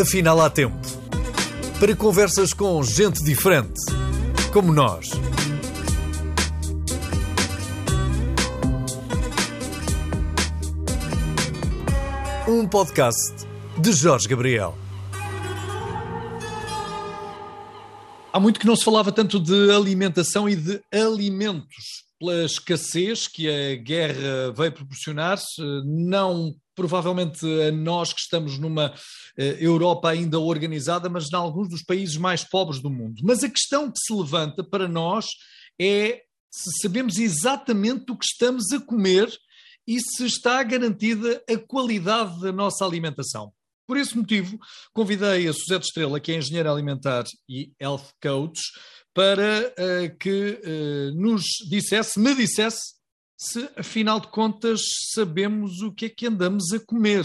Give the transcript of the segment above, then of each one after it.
Afinal, há tempo para conversas com gente diferente, como nós. Um podcast de Jorge Gabriel. Há muito que não se falava tanto de alimentação e de alimentos pela escassez que a guerra veio proporcionar, não provavelmente a nós que estamos numa eh, Europa ainda organizada, mas em alguns dos países mais pobres do mundo. Mas a questão que se levanta para nós é se sabemos exatamente o que estamos a comer e se está garantida a qualidade da nossa alimentação. Por esse motivo, convidei a Suzete Estrela, que é engenheira alimentar e health coach, para uh, que uh, nos dissesse, me dissesse, se afinal de contas sabemos o que é que andamos a comer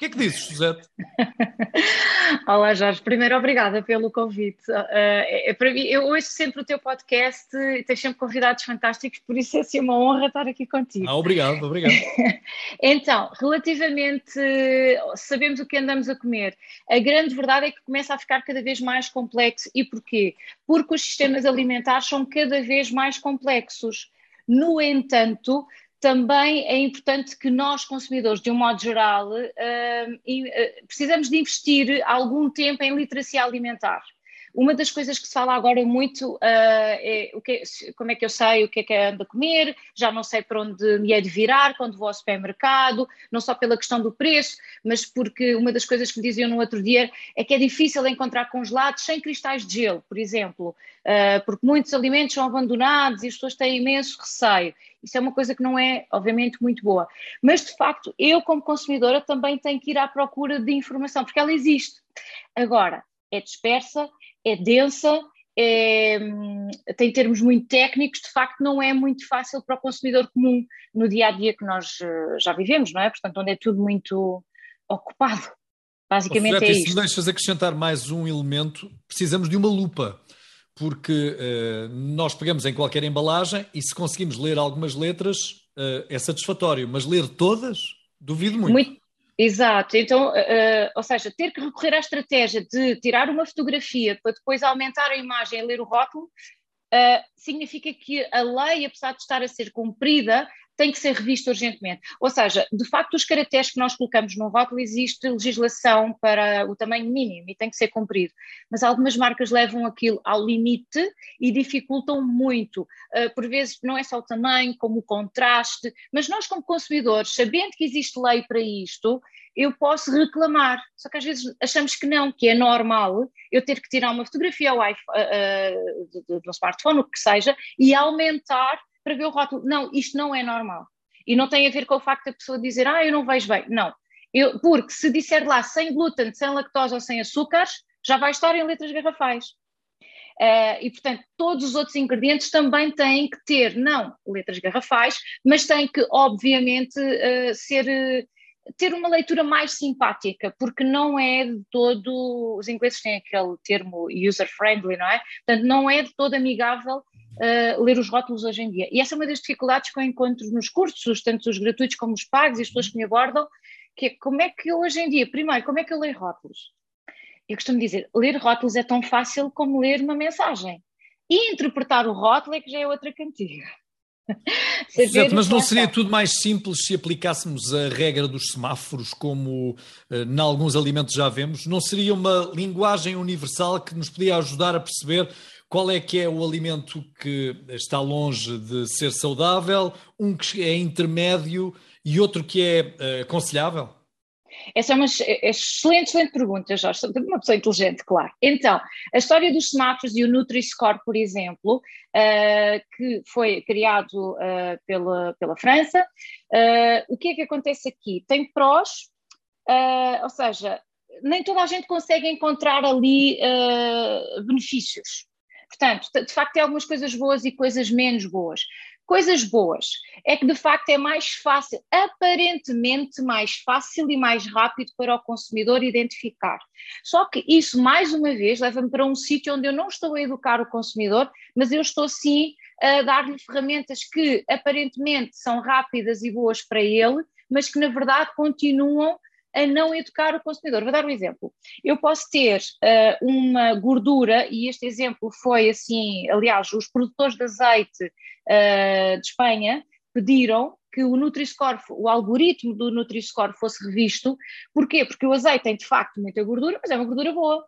que é que dizes, José? Olá, Jorge. Primeiro, obrigada pelo convite. Uh, é, para mim, eu ouço sempre o teu podcast e tens sempre convidados fantásticos, por isso é assim uma honra estar aqui contigo. Ah, obrigado, obrigado. então, relativamente, sabemos o que andamos a comer. A grande verdade é que começa a ficar cada vez mais complexo. E porquê? Porque os sistemas alimentares são cada vez mais complexos. No entanto, também é importante que nós, consumidores, de um modo geral, uh, uh, precisamos de investir algum tempo em literacia alimentar. Uma das coisas que se fala agora muito uh, é o que, como é que eu sei o que é que ando a comer, já não sei para onde me é de virar quando vou ao supermercado, não só pela questão do preço, mas porque uma das coisas que me diziam no outro dia é que é difícil encontrar congelados sem cristais de gelo, por exemplo, uh, porque muitos alimentos são abandonados e as pessoas têm imenso receio. Isso é uma coisa que não é, obviamente, muito boa. Mas, de facto, eu, como consumidora, também tenho que ir à procura de informação, porque ela existe. Agora, é dispersa, é densa, é, tem termos muito técnicos, de facto não é muito fácil para o consumidor comum no dia a dia que nós eh, já vivemos, não é? Portanto, onde é tudo muito ocupado. Basicamente oh, é isso. Se me deixas acrescentar mais um elemento, precisamos de uma lupa, porque uh, nós pegamos em qualquer embalagem e se conseguimos ler algumas letras uh, é satisfatório, mas ler todas, duvido muito. muito Exato, então, uh, ou seja, ter que recorrer à estratégia de tirar uma fotografia para depois aumentar a imagem e ler o rótulo, uh, significa que a lei, apesar de estar a ser cumprida, tem que ser revista urgentemente. Ou seja, de facto, os caracteres que nós colocamos no rótulo, existe legislação para o tamanho mínimo e tem que ser cumprido. Mas algumas marcas levam aquilo ao limite e dificultam muito. Uh, por vezes, não é só o tamanho, como o contraste, mas nós, como consumidores, sabendo que existe lei para isto, eu posso reclamar. Só que às vezes achamos que não, que é normal eu ter que tirar uma fotografia ao uh, uh, do, do smartphone, o que seja, e aumentar para ver o rótulo. Não, isto não é normal. E não tem a ver com o facto da pessoa dizer, ah, eu não vejo bem. Não. Eu, porque se disser lá sem glúten, sem lactose ou sem açúcares, já vai estar em letras garrafais. Uh, e, portanto, todos os outros ingredientes também têm que ter, não letras garrafais, mas têm que, obviamente, uh, ser, uh, ter uma leitura mais simpática, porque não é de todo. Os ingleses têm aquele termo user-friendly, não é? Portanto, não é de todo amigável uh, ler os rótulos hoje em dia. E essa é uma das dificuldades que eu encontro nos cursos, tanto os gratuitos como os pagos e as pessoas que me abordam, que é como é que eu hoje em dia, primeiro, como é que eu leio rótulos? Eu costumo dizer, ler rótulos é tão fácil como ler uma mensagem. E interpretar o rótulo é que já é outra cantiga. Certo, mas não seria tudo mais simples se aplicássemos a regra dos semáforos, como uh, em alguns alimentos já vemos? Não seria uma linguagem universal que nos podia ajudar a perceber qual é que é o alimento que está longe de ser saudável, um que é intermédio e outro que é uh, aconselhável? Essa é uma excelente, excelente pergunta, Jorge, uma pessoa inteligente, claro. Então, a história dos semáforos e o Nutri-Score, por exemplo, uh, que foi criado uh, pela, pela França, uh, o que é que acontece aqui? Tem prós, ou seja, nem toda a gente consegue encontrar ali benefícios. Portanto, de facto, tem algumas coisas boas e coisas menos boas. Coisas boas é que, de facto, é mais fácil, aparentemente mais fácil e mais rápido para o consumidor identificar. Só que isso, mais uma vez, leva-me para um sítio onde eu não estou a educar o consumidor, mas eu estou sim a dar-lhe ferramentas que aparentemente são rápidas e boas para ele, mas que na verdade continuam a não educar o consumidor. Vou dar um exemplo. Eu posso ter uh, uma gordura, e este exemplo foi assim, aliás, os produtores de azeite uh, de Espanha pediram que o Nutri-Score, o algoritmo do Nutri-Score fosse revisto. Porquê? Porque o azeite tem de facto muita gordura, mas é uma gordura boa.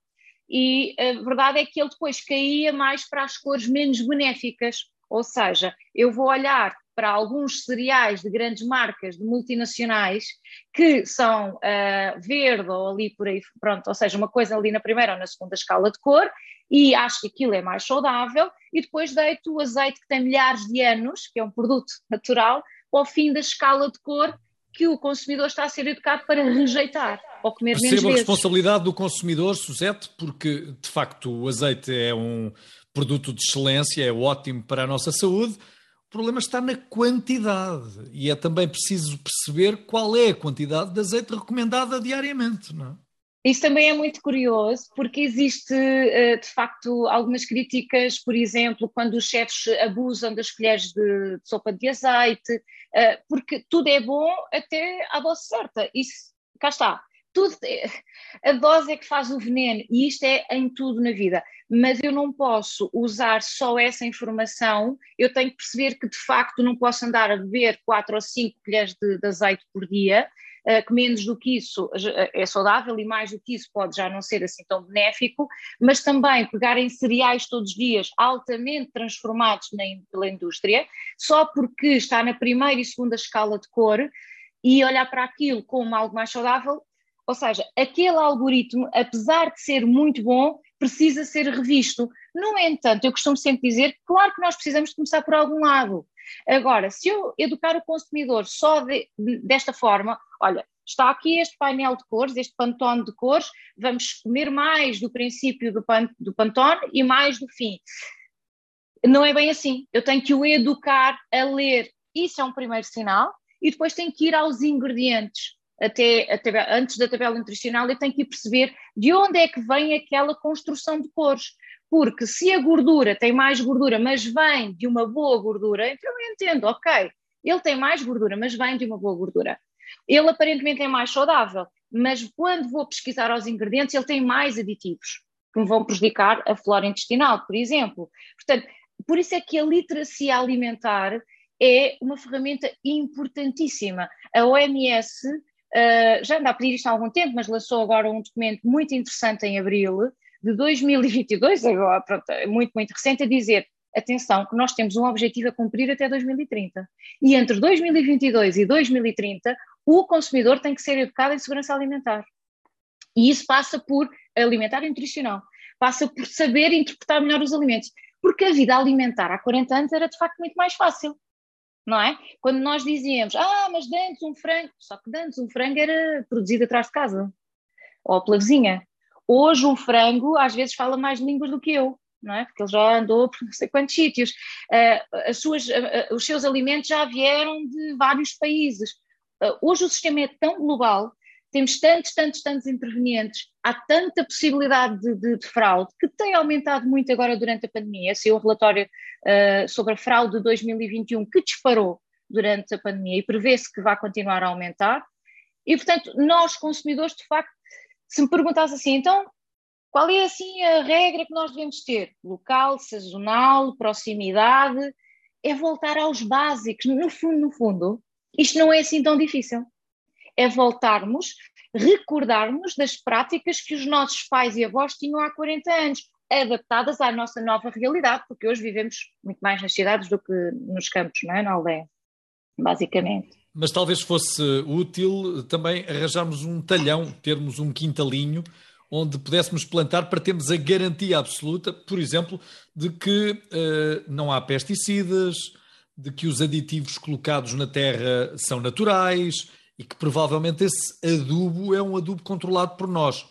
E a verdade é que ele depois caía mais para as cores menos benéficas. Ou seja, eu vou olhar para alguns cereais de grandes marcas, de multinacionais, que são uh, verde ou ali por aí, pronto, ou seja, uma coisa ali na primeira ou na segunda escala de cor, e acho que aquilo é mais saudável, e depois deito o azeite que tem milhares de anos, que é um produto natural, ao fim da escala de cor que o consumidor está a ser educado para rejeitar ou comer Percebo menos vezes. a responsabilidade do consumidor, Suzete, porque de facto o azeite é um produto de excelência, é ótimo para a nossa saúde. Problema está na quantidade e é também preciso perceber qual é a quantidade de azeite recomendada diariamente, não é? Isso também é muito curioso, porque existe eh, de facto algumas críticas, por exemplo, quando os chefes abusam das colheres de, sopa de azeite, eh, porque tudo é bom até à dose certa. Isso, cá está. Tudo, a dose é que faz o veneno, e isto é em tudo na vida. Mas eu não posso usar só essa informação, eu tenho que perceber que de facto não posso andar a beber 4 ou 5 colheres de, de azeite por dia, eh, que menos do que isso eh, é saudável e mais do que isso pode já não ser assim tão benéfico, mas também pegar em cereais todos os dias altamente transformados na, pela indústria, só porque está na primeira e segunda escala de cor e olhar para aquilo como algo mais saudável, ou seja, aquele algoritmo, apesar de ser muito bom, precisa ser revisto. No entanto, eu costumo sempre dizer, claro que nós precisamos começar por algum lado. Agora, se eu educar o consumidor só de, desta forma, olha, está aqui este painel de cores, este pantone de cores, vamos comer mais do princípio do, pan, do pantone e mais do fim. Não é bem assim. Eu tenho que o educar a ler. Isso é um primeiro sinal. E depois tenho que ir aos ingredientes. Até, até antes da tabela nutricional, eu tenho que perceber de onde é que vem aquela construção de cores. Porque se a gordura tem mais gordura, mas vem de uma boa gordura, então eu entendo, ok, ele tem mais gordura, mas vem de uma boa gordura. Ele aparentemente é mais saudável, mas quando vou pesquisar os ingredientes, ele tem mais aditivos que me vão prejudicar a flora intestinal, por exemplo. Portanto, por isso é que a literacia alimentar é uma ferramenta importantíssima. A OMS eh, já anda a pedir isto há algum tempo, mas lançou agora um documento muito interessante em abril de 2022, agora, pronto, é muito, muito recente, a dizer atenção, que nós temos um objetivo a cumprir até 2030. E entre 2022 e 2030, o consumidor tem que ser educado em segurança alimentar. E isso passa por alimentar e nutricional, passa por saber interpretar melhor os alimentos. Porque a vida alimentar há 40 anos era de facto muito mais fácil, não é? Quando nós dizíamos, ah, mas dantes um frango, só que dantes um frango era produzido atrás de casa, ou pela vizinha. Hoje um frango às vezes fala mais línguas do que eu não é? Porque ele já andou por não sei quantos sítios. Uh, as suas, uh, os seus alimentos já vieram de vários países. Uh, hoje o sistema é tão global, temos tantos, tantos, tantos intervenientes, há tanta possibilidade de, de, de fraude que tem aumentado muito agora durante a pandemia. Esse é o relatório sobre a fraude de 2021 que disparou durante a pandemia e prevê-se que vai continuar a aumentar. E, portanto, nós, consumidores, de facto, se me perguntasse assim, então qual é assim a regra que nós devemos ter? Local, sazonal, proximidade, é voltar aos básicos. No fundo, no fundo, isto não é assim tão difícil. É voltarmos, recordarmos das práticas que os nossos pais e avós tinham há 40 anos, adaptadas à nossa nova realidade, porque hoje vivemos muito mais nas cidades do que nos campos, não é? Na aldeia, basicamente. Mas talvez fosse útil também arranjarmos um talhão, termos um quintalinho onde pudéssemos plantar para termos a garantia absoluta, por exemplo, de que uh, não há pesticidas, de que os aditivos colocados na terra são naturais e que provavelmente esse adubo é um adubo controlado por nós.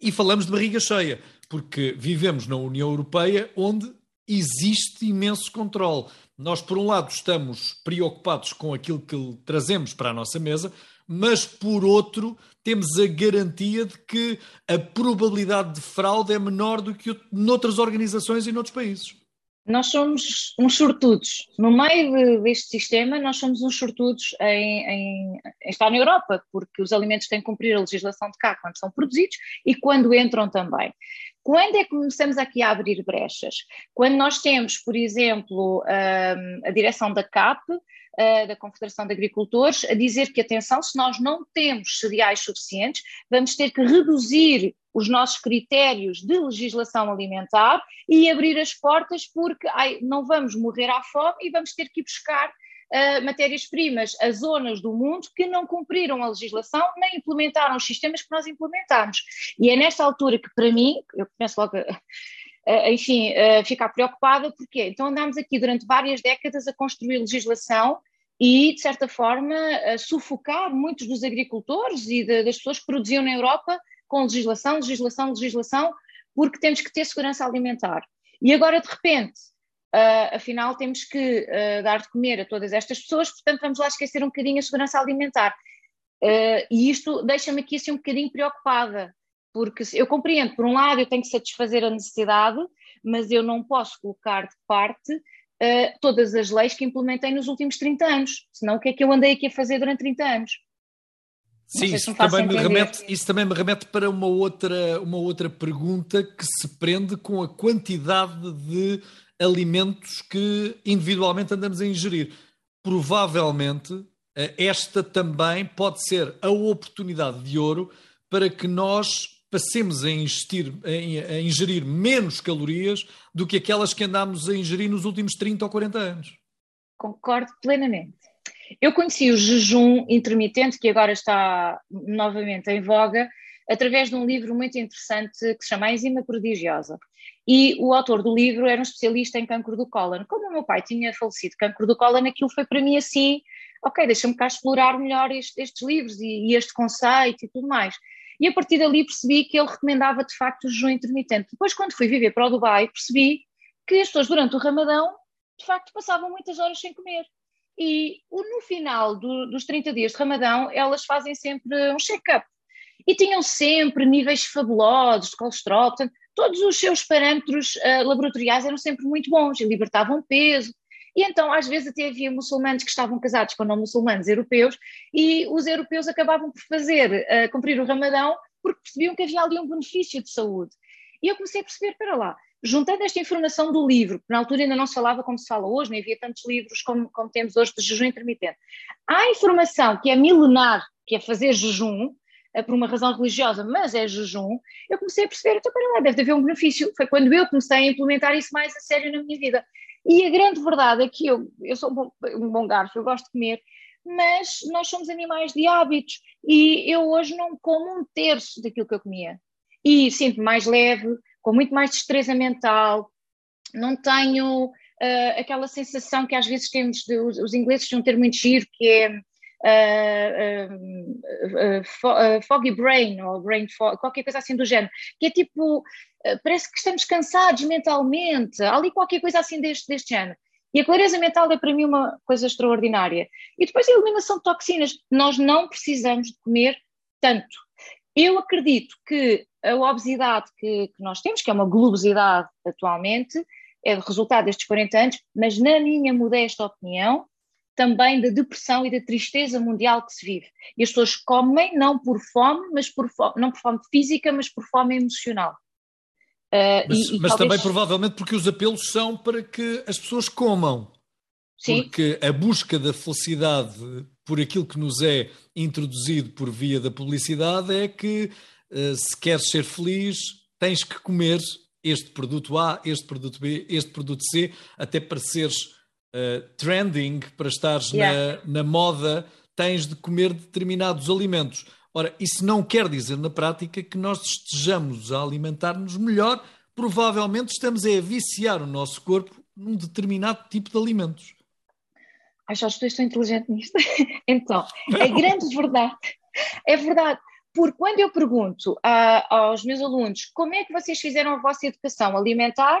E falamos de barriga cheia, porque vivemos na União Europeia onde existe imenso controle. Nós, por um lado, estamos preocupados com aquilo que trazemos para a nossa mesa, mas por outro, temos a garantia de que a probabilidade de fraude é menor do que noutras organizações e noutros países. Nós somos uns sortudos. No meio de, deste sistema, nós somos uns sortudos em, em, em, estar na Europa, porque os alimentos têm que cumprir a legislação de cá quando são produzidos e quando entram também. Quando é que começamos aqui a abrir brechas? Quando nós temos, por exemplo, hum, a direção da CAP, uh, da Confederação de Agricultores a dizer que, atenção, se nós não temos cereais suficientes, vamos ter que reduzir os nossos critérios de legislação alimentar e abrir as portas porque ai, não vamos morrer à fome e vamos ter que ir buscar uh, matérias-primas a zonas do mundo que não cumpriram a legislação nem implementaram os sistemas que nós implementamos. E é nesta altura que, para mim, eu começo logo enfim, ficar preocupada, porque então andamos aqui durante várias décadas a construir legislação e, de certa forma, a sufocar muitos dos agricultores e de, das pessoas que produziam na Europa com legislação, legislação, legislação, porque temos que ter segurança alimentar. E agora, de repente, uh, afinal, temos que uh, dar de comer a todas estas pessoas, portanto, vamos lá esquecer um bocadinho a segurança alimentar. Uh, e isto deixa-me aqui assim um bocadinho preocupada, porque eu compreendo, por um lado, eu tenho que satisfazer a necessidade, mas eu não posso colocar de parte uh, todas as leis que implementei nos últimos 30 anos, senão o que é que eu andei aqui a fazer durante 30 anos? Sim, isso, também me remete, isso também me remete para uma outra, uma outra pergunta que se prende com a quantidade de alimentos que individualmente andamos a ingerir. Provavelmente, eh, esta também pode ser a oportunidade de ouro para que nós passemos a, a, ingerir menos calorias do que aquelas que andámos a ingerir nos últimos 30 ou 40 anos. Concordo plenamente. Eu conheci o jejum intermitente, que agora está novamente em voga, através de um livro muito interessante que se chama A Enzima Prodigiosa. E o autor do livro era um especialista em cancro do cólon. Como o meu pai tinha falecido de cancro do cólon, aquilo foi para mim assim, ok, deixa-me cá explorar melhor este, estes livros e, e, este conceito e tudo mais. E a partir dali percebi que ele recomendava de facto o jejum intermitente. Depois, quando fui viver para o Dubai, percebi que as pessoas durante o Ramadão, de facto, passavam muitas horas sem comer. E no final do, dos 30 dias de Ramadão, elas fazem sempre um check-up. E tinham sempre níveis fabulosos de colesterol, portanto, todos os seus parâmetros uh, laboratoriais eram sempre muito bons e libertavam peso. E então, às vezes, até havia muçulmanos que estavam casados com não muçulmanos europeus e os europeus acabavam por fazer, uh, cumprir o ramadão, porque percebiam que havia ali um benefício de saúde. E eu comecei a perceber, para lá, juntando esta informação do livro, que na altura ainda não se falava como se fala hoje, nem havia tantos livros como, como temos hoje de jejum intermitente, há informação que é milenar, que é fazer jejum, uh, por uma razão religiosa, mas é jejum, eu comecei a perceber, então para lá, deve haver um benefício. Foi quando eu comecei a implementar isso mais a sério na minha vida. E a grande verdade é que eu, eu sou um bom, um bom garfo, eu gosto de comer, mas nós somos animais de hábitos e eu hoje não como um terço daquilo que eu comia. E sinto-me mais leve, com muito mais destreza mental, não tenho uh, aquela sensação que às vezes temos, de, os, os ingleses têm um termo muito giro que é Foggy brain ou brain fog, qualquer coisa assim do género, que é tipo, parece que estamos cansados mentalmente, há ali qualquer coisa assim deste, deste género. E a clareza mental é para mim uma coisa extraordinária. E depois a eliminação de toxinas. Nós não precisamos de comer tanto. Eu acredito que a obesidade que, que nós temos, que é uma globosidade atualmente, é resultado destes 40 anos, mas na minha modesta opinião, também da depressão e da tristeza mundial que se vive. E as pessoas comem não por fome, mas por fome, não por fome física, mas por fome emocional. Uh, mas, e, e mas talvez... também provavelmente porque os apelos são para que as pessoas comam. Sim. Porque a busca da felicidade por aquilo que nos é introduzido por via da publicidade é que uh, se queres ser feliz, tens que comer este produto A, este produto B, este produto C, até para seres uh, trending, para estares yeah. na, na moda, tens de comer determinados alimentos. Ora, isso não quer dizer na prática que nós estejamos a alimentar-nos melhor, provavelmente estamos a viciar o nosso corpo num determinado tipo de alimentos. Tu és tão inteligente nisto. então, é grande verdade. É verdade. Porque quando eu pergunto uh, aos meus alunos como é que vocês fizeram a vossa educação alimentar,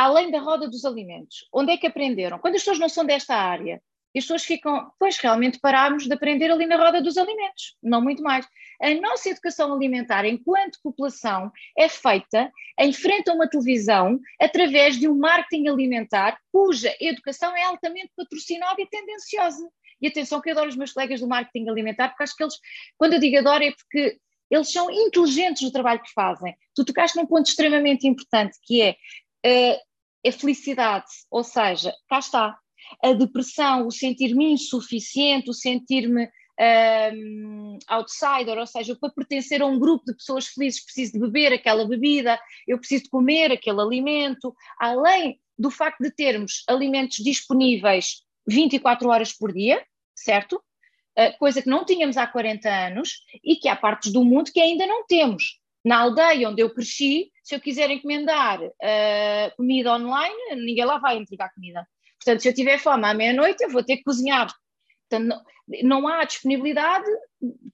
além da roda dos alimentos. Onde é que aprenderam? Quando as pessoas não são desta área, as pessoas ficam, pois realmente parámos de aprender ali na roda dos alimentos, não muito mais. A nossa educação alimentar, enquanto população, é feita em frente a uma televisão através de um marketing alimentar cuja educação é altamente patrocinada e tendenciosa. E atenção que eu adoro os meus colegas do marketing alimentar, porque acho que eles, quando eu digo adoro, é porque eles são inteligentes no trabalho que fazem. Tu tocaste num ponto extremamente importante, que é uh, a felicidade, ou seja, cá está, a depressão, o sentir-me insuficiente, o sentir-me um, outsider, ou seja, para pertencer a um grupo de pessoas felizes preciso de beber aquela bebida, eu preciso de comer aquele alimento, além do facto de termos alimentos disponíveis 24 horas por dia, certo? Uh, coisa que não tínhamos há 40 anos e que há partes do mundo que ainda não temos. Na aldeia onde eu cresci, se eu quiser encomendar uh, comida online, ninguém lá vai entregar comida. Portanto, se eu tiver fome à meia-noite, eu vou ter que cozinhar. Portanto, não, não, há disponibilidade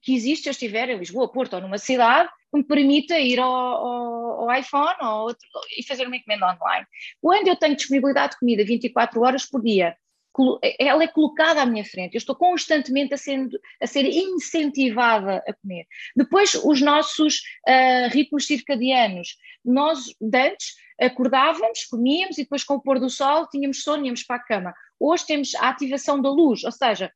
que existe se eu estiver em Lisboa, Porto ou numa cidade que me permita ir ao, ao, ao iPhone ou outro, e fazer uma encomenda online. Quando eu tenho disponibilidade de comida 24 horas por dia, ela é colocada à minha frente, eu estou constantemente a ser, a ser incentivada a comer. Depois, os nossos uh, ritmos circadianos, nós antes acordávamos, comíamos e depois com o pôr do sol tínhamos sono íamos para a cama. Hoje temos a ativação da luz, ou seja,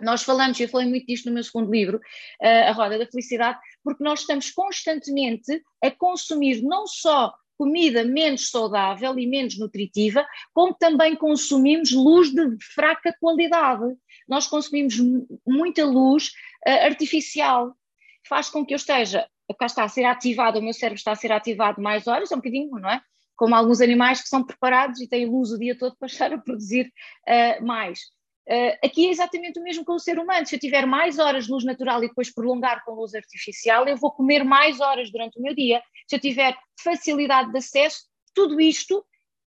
nós falamos, eu falei muito disto no meu segundo livro, uh, A Roda da Felicidade, porque nós estamos constantemente a consumir não só comida menos saudável e menos nutritiva, como também consumimos luz de fraca qualidade. Nós consumimos muita luz uh, artificial. Faz com que eu esteja, cá está a ser ativado, o meu cérebro está a ser ativado mais horas, é um bocadinho, não é? Como alguns animais que são preparados e têm luz o dia todo para estar a produzir uh, mais. Uh, aqui é exatamente o mesmo com o ser humano. Se eu tiver mais horas de luz natural e depois prolongar com luz artificial, eu vou comer mais horas durante o meu dia. Se eu tiver facilidade de acesso, tudo isto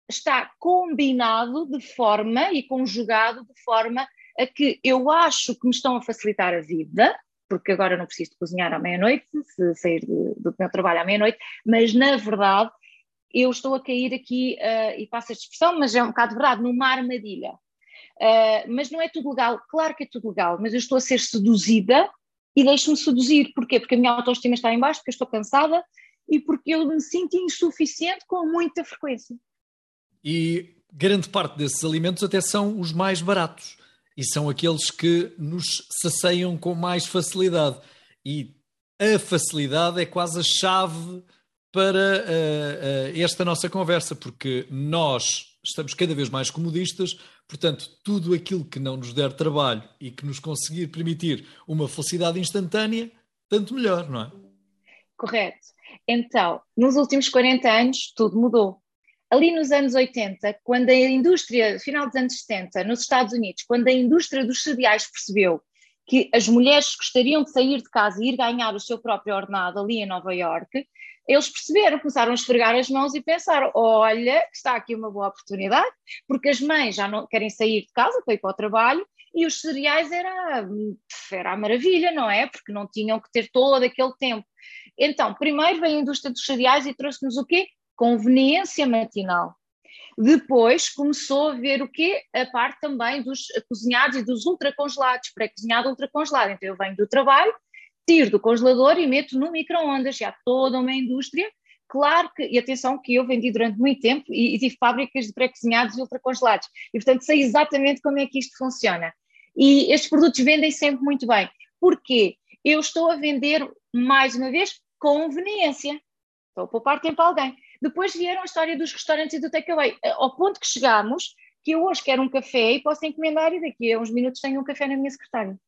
está combinado de forma e conjugado de forma a que eu acho que me estão a facilitar a vida, porque agora não preciso de cozinhar à meia-noite, se sair do, do meu trabalho à meia-noite, mas na verdade eu estou a cair aqui, uh, e passo esta expressão, mas é um bocado verdade, numa armadilha. Uh, mas não é tudo legal, claro que é tudo legal, mas eu estou a ser seduzida e deixo-me seduzir. Porquê? Porque a minha autoestima está em baixo, porque eu estou cansada e porque eu me sinto insuficiente com muita frequência. E grande parte desses alimentos até são os mais baratos e são aqueles que nos saciam com mais facilidade. E a facilidade é quase a chave para uh, uh, esta nossa conversa, porque nós estamos cada vez mais comodistas, portanto, tudo aquilo que não nos der trabalho e que nos conseguir permitir uma felicidade instantânea, tanto melhor, não é? Correto. Então, nos últimos 40 anos, tudo mudou. Ali nos anos 80, quando a indústria, final dos anos 70, nos Estados Unidos, quando a indústria dos cereais percebeu que as mulheres gostariam de sair de casa e ir ganhar o seu próprio ordenado ali em Nova Iorque, eles perceberam, começaram a esfregar as mãos e pensaram: olha, está aqui uma boa oportunidade, porque as mães já não querem sair de casa para ir para o trabalho e os cereais era, era a maravilha, não é? Porque não tinham que ter todo aquele tempo. Então, primeiro veio a indústria dos cereais e trouxe-nos o quê? Conveniência matinal. Depois começou a ver o quê? A parte também dos cozinhados e dos ultracongelados, pré-cozinhado ultracongelado. Então eu venho do trabalho, tiro do congelador e meto no micro-ondas. Já toda uma indústria. Claro que, e atenção, que eu vendi durante muito tempo e, e tive fábricas de pré-cozinhados e ultracongelados. E, portanto, sei exatamente como é que isto funciona. E estes produtos vendem sempre muito bem. Porquê? Eu estou a vender, mais uma vez, conveniência. Estou a poupar tempo a alguém. Depois vieram a história dos restaurantes e do takeaway, ao ponto que chegámos que eu hoje quero um café e posso encomendar e daqui a uns minutos tenho um café na minha secretária.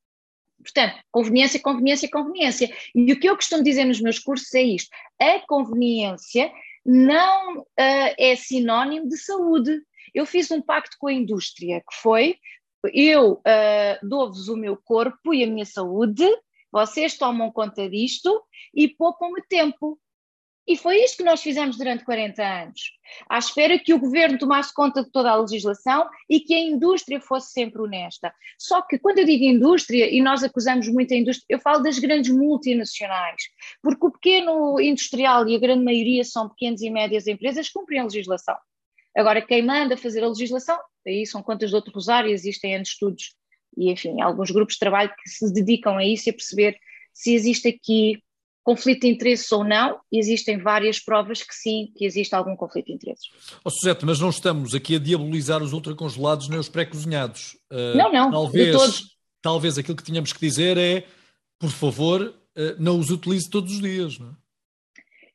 Portanto, conveniência, conveniência, conveniência. E o que eu costumo dizer nos meus cursos é isto: a conveniência não uh, é sinónimo de saúde. Eu fiz um pacto com a indústria que foi: eu uh, dou-vos o meu corpo e a minha saúde, vocês tomam conta disto e poupam-me tempo. E foi isto que nós fizemos durante 40 anos, à espera que o governo tomasse conta de toda a legislação e que a indústria fosse sempre honesta. Só que quando eu digo indústria, e nós acusamos muito a indústria, eu falo das grandes multinacionais, porque o pequeno industrial e a grande maioria são pequenas e médias empresas cumprem a legislação. Agora, quem manda fazer a legislação, aí são contas de outro rosário, existem estudos e, enfim, alguns grupos de trabalho que se dedicam a isso e a perceber se existe aqui conflito de interesses ou não, existem várias provas que sim, que existe algum conflito de interesses. Oh, Suzete, mas não estamos aqui a diabolizar os ultracongelados nem os pré-cozinhados. Uh, não, não, talvez, talvez aquilo que tínhamos que dizer é, por favor, uh, não os utilize todos os dias, não é?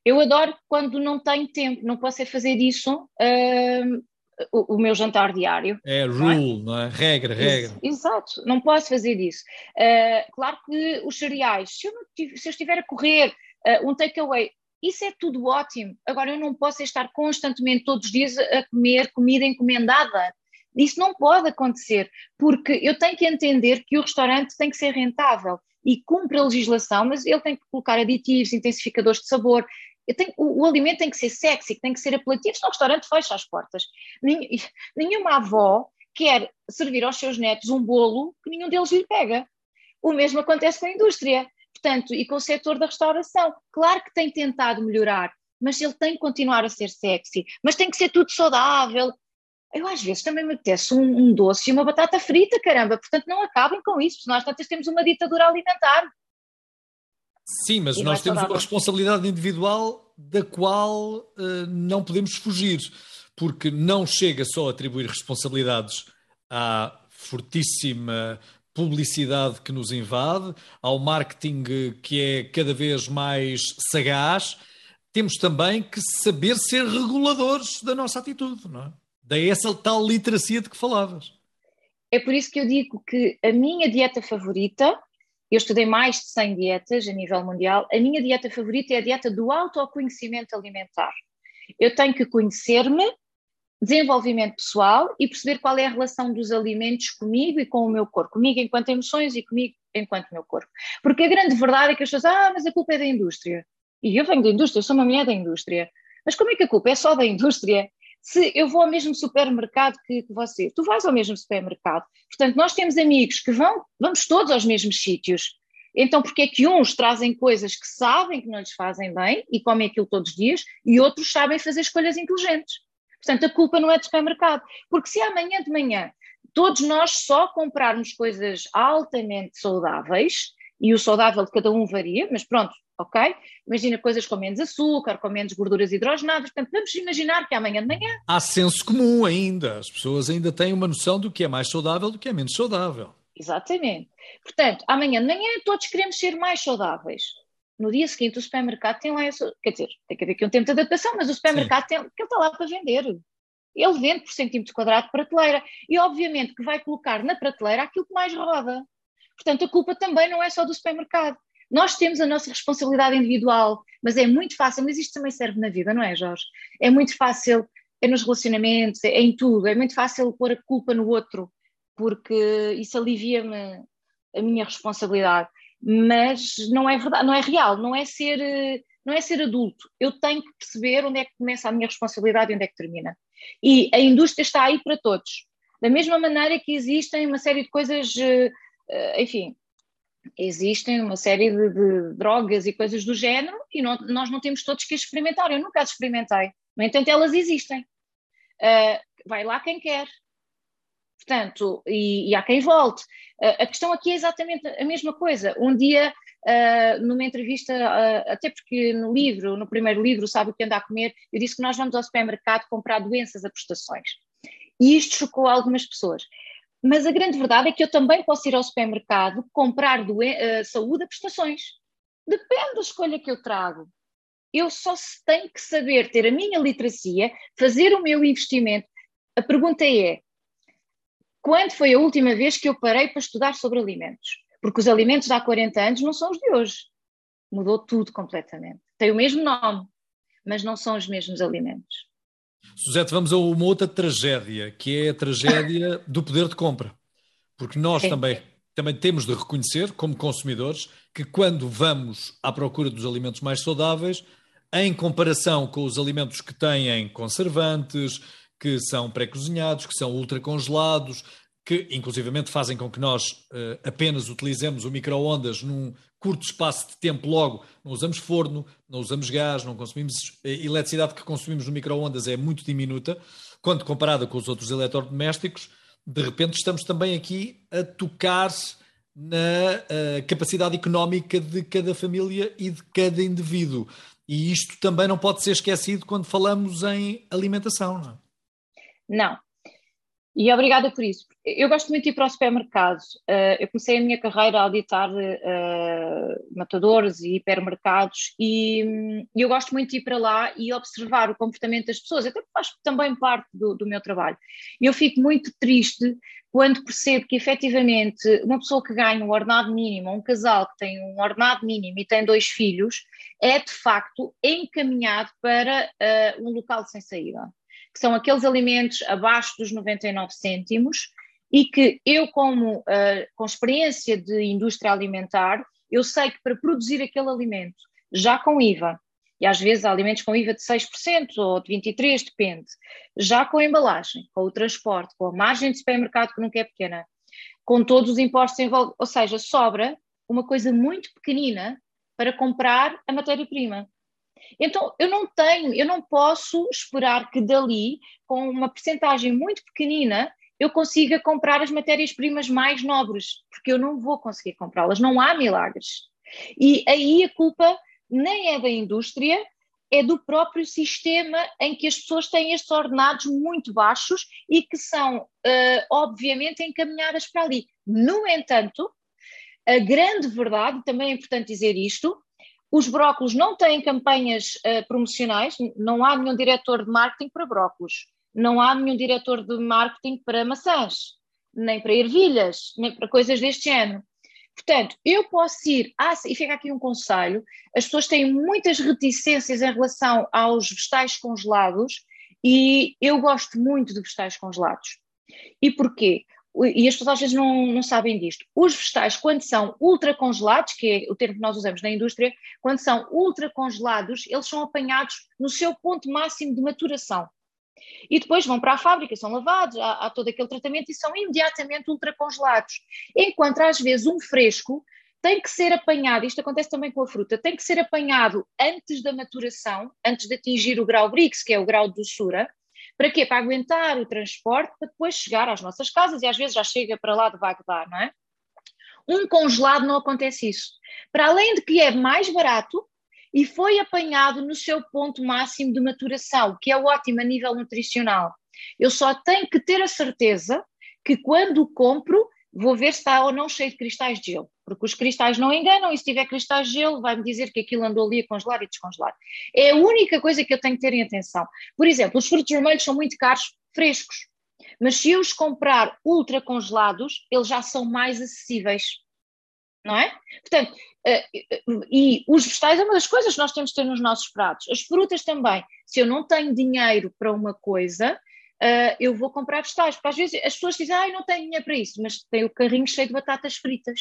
Eu adoro quando não tenho tempo, não posso é fazer isso uh, o, o, meu jantar diário. É rule, não é? Não é? Regra, regra. Exato, não posso fazer isso. Uh, claro que os cereais, se eu, se eu estiver a correr uh, um takeaway, isso é tudo ótimo. Agora, eu não posso estar constantemente, todos os dias, a comer comida encomendada. Isso não pode acontecer, porque eu tenho que entender que o restaurante tem que ser rentável e cumpre a legislação, mas ele tem que colocar aditivos, intensificadores de sabor, tenho, o, o, alimento tem que ser sexy, tem que ser apelativo, senão o restaurante fecha as portas. nenhuma avó quer servir aos seus netos um bolo que nenhum deles lhe pega. O mesmo acontece com a indústria, portanto, e com o setor da restauração. Claro que tem tentado melhorar, mas ele tem que continuar a ser sexy, mas tem que ser tudo saudável. Eu às vezes também me apetece um, um doce e uma batata frita, caramba, portanto não acabem com isso, porque nós tantas temos uma ditadura alimentar. Sim, mas nós temos uma responsabilidade individual da qual uh, não podemos fugir, porque não chega só a atribuir responsabilidades à fortíssima publicidade que nos invade, ao marketing que é cada vez mais sagaz, temos também que saber ser reguladores da nossa atitude, não é? Daí essa tal literacia de que falavas. É por isso que eu digo que a minha dieta favorita eu estudei mais de 100 dietas a nível mundial. A minha dieta favorita é a dieta do autoconhecimento alimentar. Eu tenho que conhecer-me, desenvolvimento pessoal e perceber qual é a relação dos alimentos comigo e com o meu corpo, comigo enquanto emoções e comigo enquanto meu corpo. Porque a grande verdade é que as pessoas, ah, mas a culpa é da indústria. E eu venho da indústria, eu sou uma mulher da indústria. Mas como é que a culpa é só da indústria? Se eu vou ao mesmo supermercado que, que você, tu vais ao mesmo supermercado. Portanto, nós temos amigos que vão, vamos todos aos mesmos sítios. Então, porque é que uns trazem coisas que sabem que não lhes fazem bem e comem aquilo todos os dias e outros sabem fazer escolhas inteligentes? Portanto, a culpa não é do supermercado. Porque se amanhã de manhã todos nós só comprarmos coisas altamente saudáveis, e o saudável de cada um varia, mas pronto, ok? Imagina coisas com menos açúcar, com menos gorduras hidrogenadas, portanto, vamos imaginar que amanhã de manhã. Há senso comum ainda, as pessoas ainda têm uma noção do que é mais saudável do que é menos saudável. Exatamente. Portanto, amanhã de manhã todos queremos ser mais saudáveis. No dia seguinte, o supermercado tem lá essa. Quer dizer, tem que haver aqui um tempo de adaptação, mas o supermercado tem, ele está lá para vender. Ele vende por centímetro quadrado de prateleira. E, obviamente, que vai colocar na prateleira aquilo que mais roda. Portanto, a culpa também não é só do supermercado. Nós temos a nossa responsabilidade individual, mas é muito fácil, mas isto também serve na vida, não é, Jorge? É muito fácil, é nos relacionamentos, é em tudo, é muito fácil pôr a culpa no outro, porque isso alivia-me a minha responsabilidade. Mas não é verdade, não é real, não é ser, não é ser adulto. Eu tenho que perceber onde é que começa a minha responsabilidade e onde é que termina. E a indústria está aí para todos. Da mesma maneira que existem uma série de coisas, eh, enfim, existem uma série de, de, drogas e coisas do género e não, nós não temos todos que experimentar. Eu nunca as experimentei. No entanto, elas existem. Uh, vai lá quem quer. Portanto, e, e há quem volte. Uh, a questão aqui é exatamente a mesma coisa. Um dia, uh, numa entrevista, até porque no livro, no primeiro livro, Sabe o que anda a comer, eu disse que nós vamos ao supermercado comprar doenças a prestações. E isto chocou algumas pessoas. Mas a grande verdade é que eu também posso ir ao supermercado comprar uh, saúde a prestações. Depende da escolha que eu trago. Eu só tenho que saber ter a minha literacia, fazer o meu investimento. A pergunta é: quando foi a última vez que eu parei para estudar sobre alimentos? Porque os alimentos de há 40 anos não são os de hoje. Mudou tudo completamente. Tem o mesmo nome, mas não são os mesmos alimentos. Suzete, vamos a uma outra tragédia, que é a tragédia do poder de compra. Porque nós também, também temos de reconhecer, como consumidores, que quando vamos à procura dos alimentos mais saudáveis, em comparação com os alimentos que têm conservantes, que são pré-cozinhados, que são ultracongelados, que inclusivamente fazem com que nós uh, apenas utilizemos o micro-ondas num curto espaço de tempo logo, não usamos forno, não usamos gás, não consumimos a eh, eletricidade que consumimos no micro-ondas é muito diminuta, quando comparada com os outros eletrodomésticos, de repente estamos também aqui a tocar na uh, capacidade económica de cada família e de cada indivíduo. E isto também não pode ser esquecido quando falamos em alimentação, não é? Não. E obrigada por isso. Eu gosto muito de ir para o supermercado. Uh, eu comecei a minha carreira a auditar uh, matadores e hipermercados e eu gosto muito de ir para lá e observar o comportamento das pessoas, até porque faz também parte do, do meu trabalho. Eu fico muito triste quando percebo que efetivamente uma pessoa que ganha um ordenado mínimo, um casal que tem um ordenado mínimo e tem dois filhos, é de facto encaminhado para uh, um local sem saída. Que são aqueles alimentos abaixo dos 99 cêntimos e que eu, como uh, com experiência de indústria alimentar, eu sei que para produzir aquele alimento, já com IVA, e às vezes há alimentos com IVA de 6% ou de 23%, depende. Já com a embalagem, com o transporte, com a margem de supermercado que nunca é pequena, com todos os impostos envolvidos, ou seja, sobra uma coisa muito pequenina para comprar a matéria-prima. Então, eu não tenho, eu não posso esperar que dali, com uma percentagem muito pequenina, eu consiga comprar as matérias-primas mais nobres, porque eu não vou conseguir comprá-las, não há milagres. E aí a culpa nem é da indústria, é do próprio sistema em que as pessoas têm estes ordenados muito baixos e que são, uh, obviamente, encaminhadas para ali. No entanto, a grande verdade, também é importante dizer isto, os brócolos não têm campanhas uh, promocionais, não há nenhum diretor de marketing para brócolos, não há nenhum diretor de marketing para maçãs, nem para ervilhas, nem para coisas deste género. Portanto, eu posso ir, ah, e fica aqui um conselho: as pessoas têm muitas reticências em relação aos vegetais congelados e eu gosto muito de vegetais congelados. E porquê? E as pessoas às vezes não, não sabem disto. Os vegetais, quando são ultra congelados, que é o termo que nós usamos na indústria, quando são ultra congelados, eles são apanhados no seu ponto máximo de maturação. E depois vão para a fábrica, são lavados, há, há todo aquele tratamento e são imediatamente ultracongelados. Enquanto às vezes um fresco tem que ser apanhado, isto acontece também com a fruta, tem que ser apanhado antes da maturação, antes de atingir o grau BRICS, que é o grau de doçura, para quê? Para aguentar o transporte, para depois chegar às nossas casas e às vezes já chega para lá de Bagdá, não é? Um congelado não acontece isso. Para além de que é mais barato, e foi apanhado no seu ponto máximo de maturação, que é ótimo a nível nutricional. Eu só tenho que ter a certeza que quando compro, vou ver se está ou não cheio de cristais de gelo, porque os cristais não enganam, e se tiver cristais de gelo, vai-me dizer que aquilo andou ali a congelar e descongelar. É a única coisa que eu tenho que ter em atenção. Por exemplo, os frutos vermelhos são muito caros frescos, mas se eu os comprar ultra congelados, eles já são mais acessíveis não é? Portanto, uh, e os vegetais é uma das coisas que nós temos de ter nos nossos pratos. As frutas também. Se eu não tenho dinheiro para uma coisa, uh, eu vou comprar vegetais. Porque às vezes as pessoas dizem, ah, não tenho dinheiro para isso, mas tem o carrinho cheio de batatas fritas.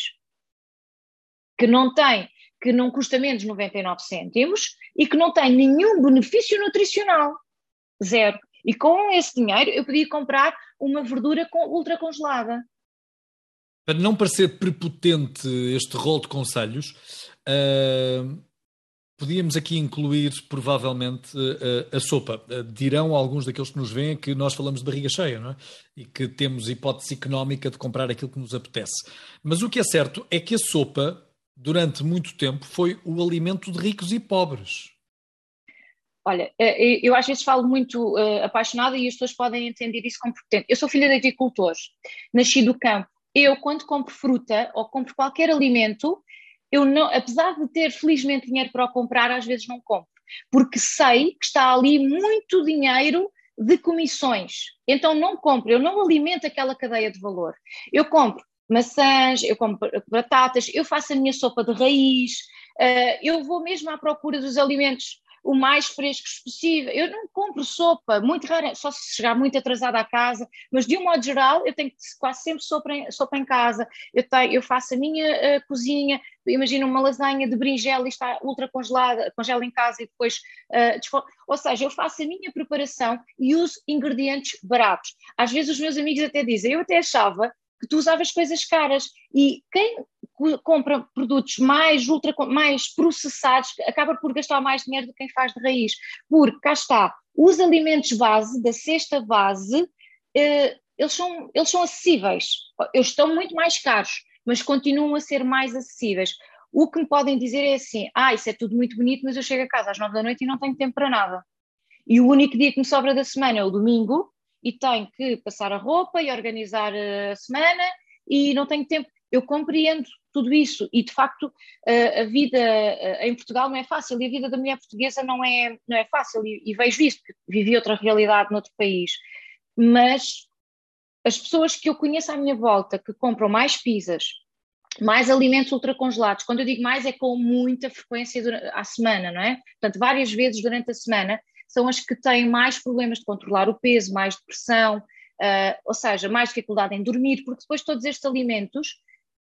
Que não tem, que não custa menos 99 cêntimos e que não tem nenhum benefício nutricional. Zero. E com esse dinheiro eu podia comprar uma verdura ultra congelada para não parecer prepotente este rol de conselhos, uh, podíamos aqui incluir provavelmente uh, a sopa. Uh, dirão alguns daqueles que nos veem que nós falamos de barriga cheia, não é? E que temos hipótese económica de comprar aquilo que nos apetece. Mas o que é certo é que a sopa, durante muito tempo, foi o alimento de ricos e pobres. Olha, eu às vezes falo muito uh, apaixonada e as pessoas podem entender isso como prepotente. Eu sou filha de agricultores, nasci do campo, eu, quando compro fruta ou compro qualquer alimento, eu não, apesar de ter felizmente dinheiro para o comprar, às vezes não compro, porque sei que está ali muito dinheiro de comissões. Então não compro, eu não alimento aquela cadeia de valor. Eu compro maçãs, eu compro batatas, eu faço a minha sopa de raiz, uh, eu vou mesmo à procura dos alimentos o mais frescos possível. Eu não compro sopa, muito rara, só se chegar muito atrasada à casa, mas de um modo geral eu tenho quase sempre sopa em, sopa em casa, eu, tenho, eu faço a minha uh, cozinha, imagina uma lasanha de berinjela e está ultra congelada, congela em casa e depois uh, ou seja, eu faço a minha preparação e uso ingredientes baratos. Às vezes os meus amigos até dizem, eu até achava que tu usavas coisas caras e quem compra produtos mais ultra mais processados acaba por gastar mais dinheiro do que quem faz de raiz, porque cá está, os alimentos base da cesta base eh, eles são, eles são acessíveis, eles estão muito mais caros, mas continuam a ser mais acessíveis. O que me podem dizer é assim: ah, isso é tudo muito bonito, mas eu chego a casa às nove da noite e não tenho tempo para nada. E o único dia que me sobra da semana é o domingo, e tenho que passar a roupa e organizar a semana, e não tenho tempo. Eu compreendo tudo isso, e de facto a vida em Portugal não é fácil, e a vida da mulher portuguesa não é, não é fácil, e, e vejo isso, porque vivi outra realidade noutro país. Mas as pessoas que eu conheço à minha volta que compram mais pizzas, mais alimentos ultracongelados, quando eu digo mais é com muita frequência à semana, não é? Portanto, várias vezes durante a semana, são as que têm mais problemas de controlar o peso, mais depressão, uh, ou seja, mais dificuldade em dormir, porque depois todos estes alimentos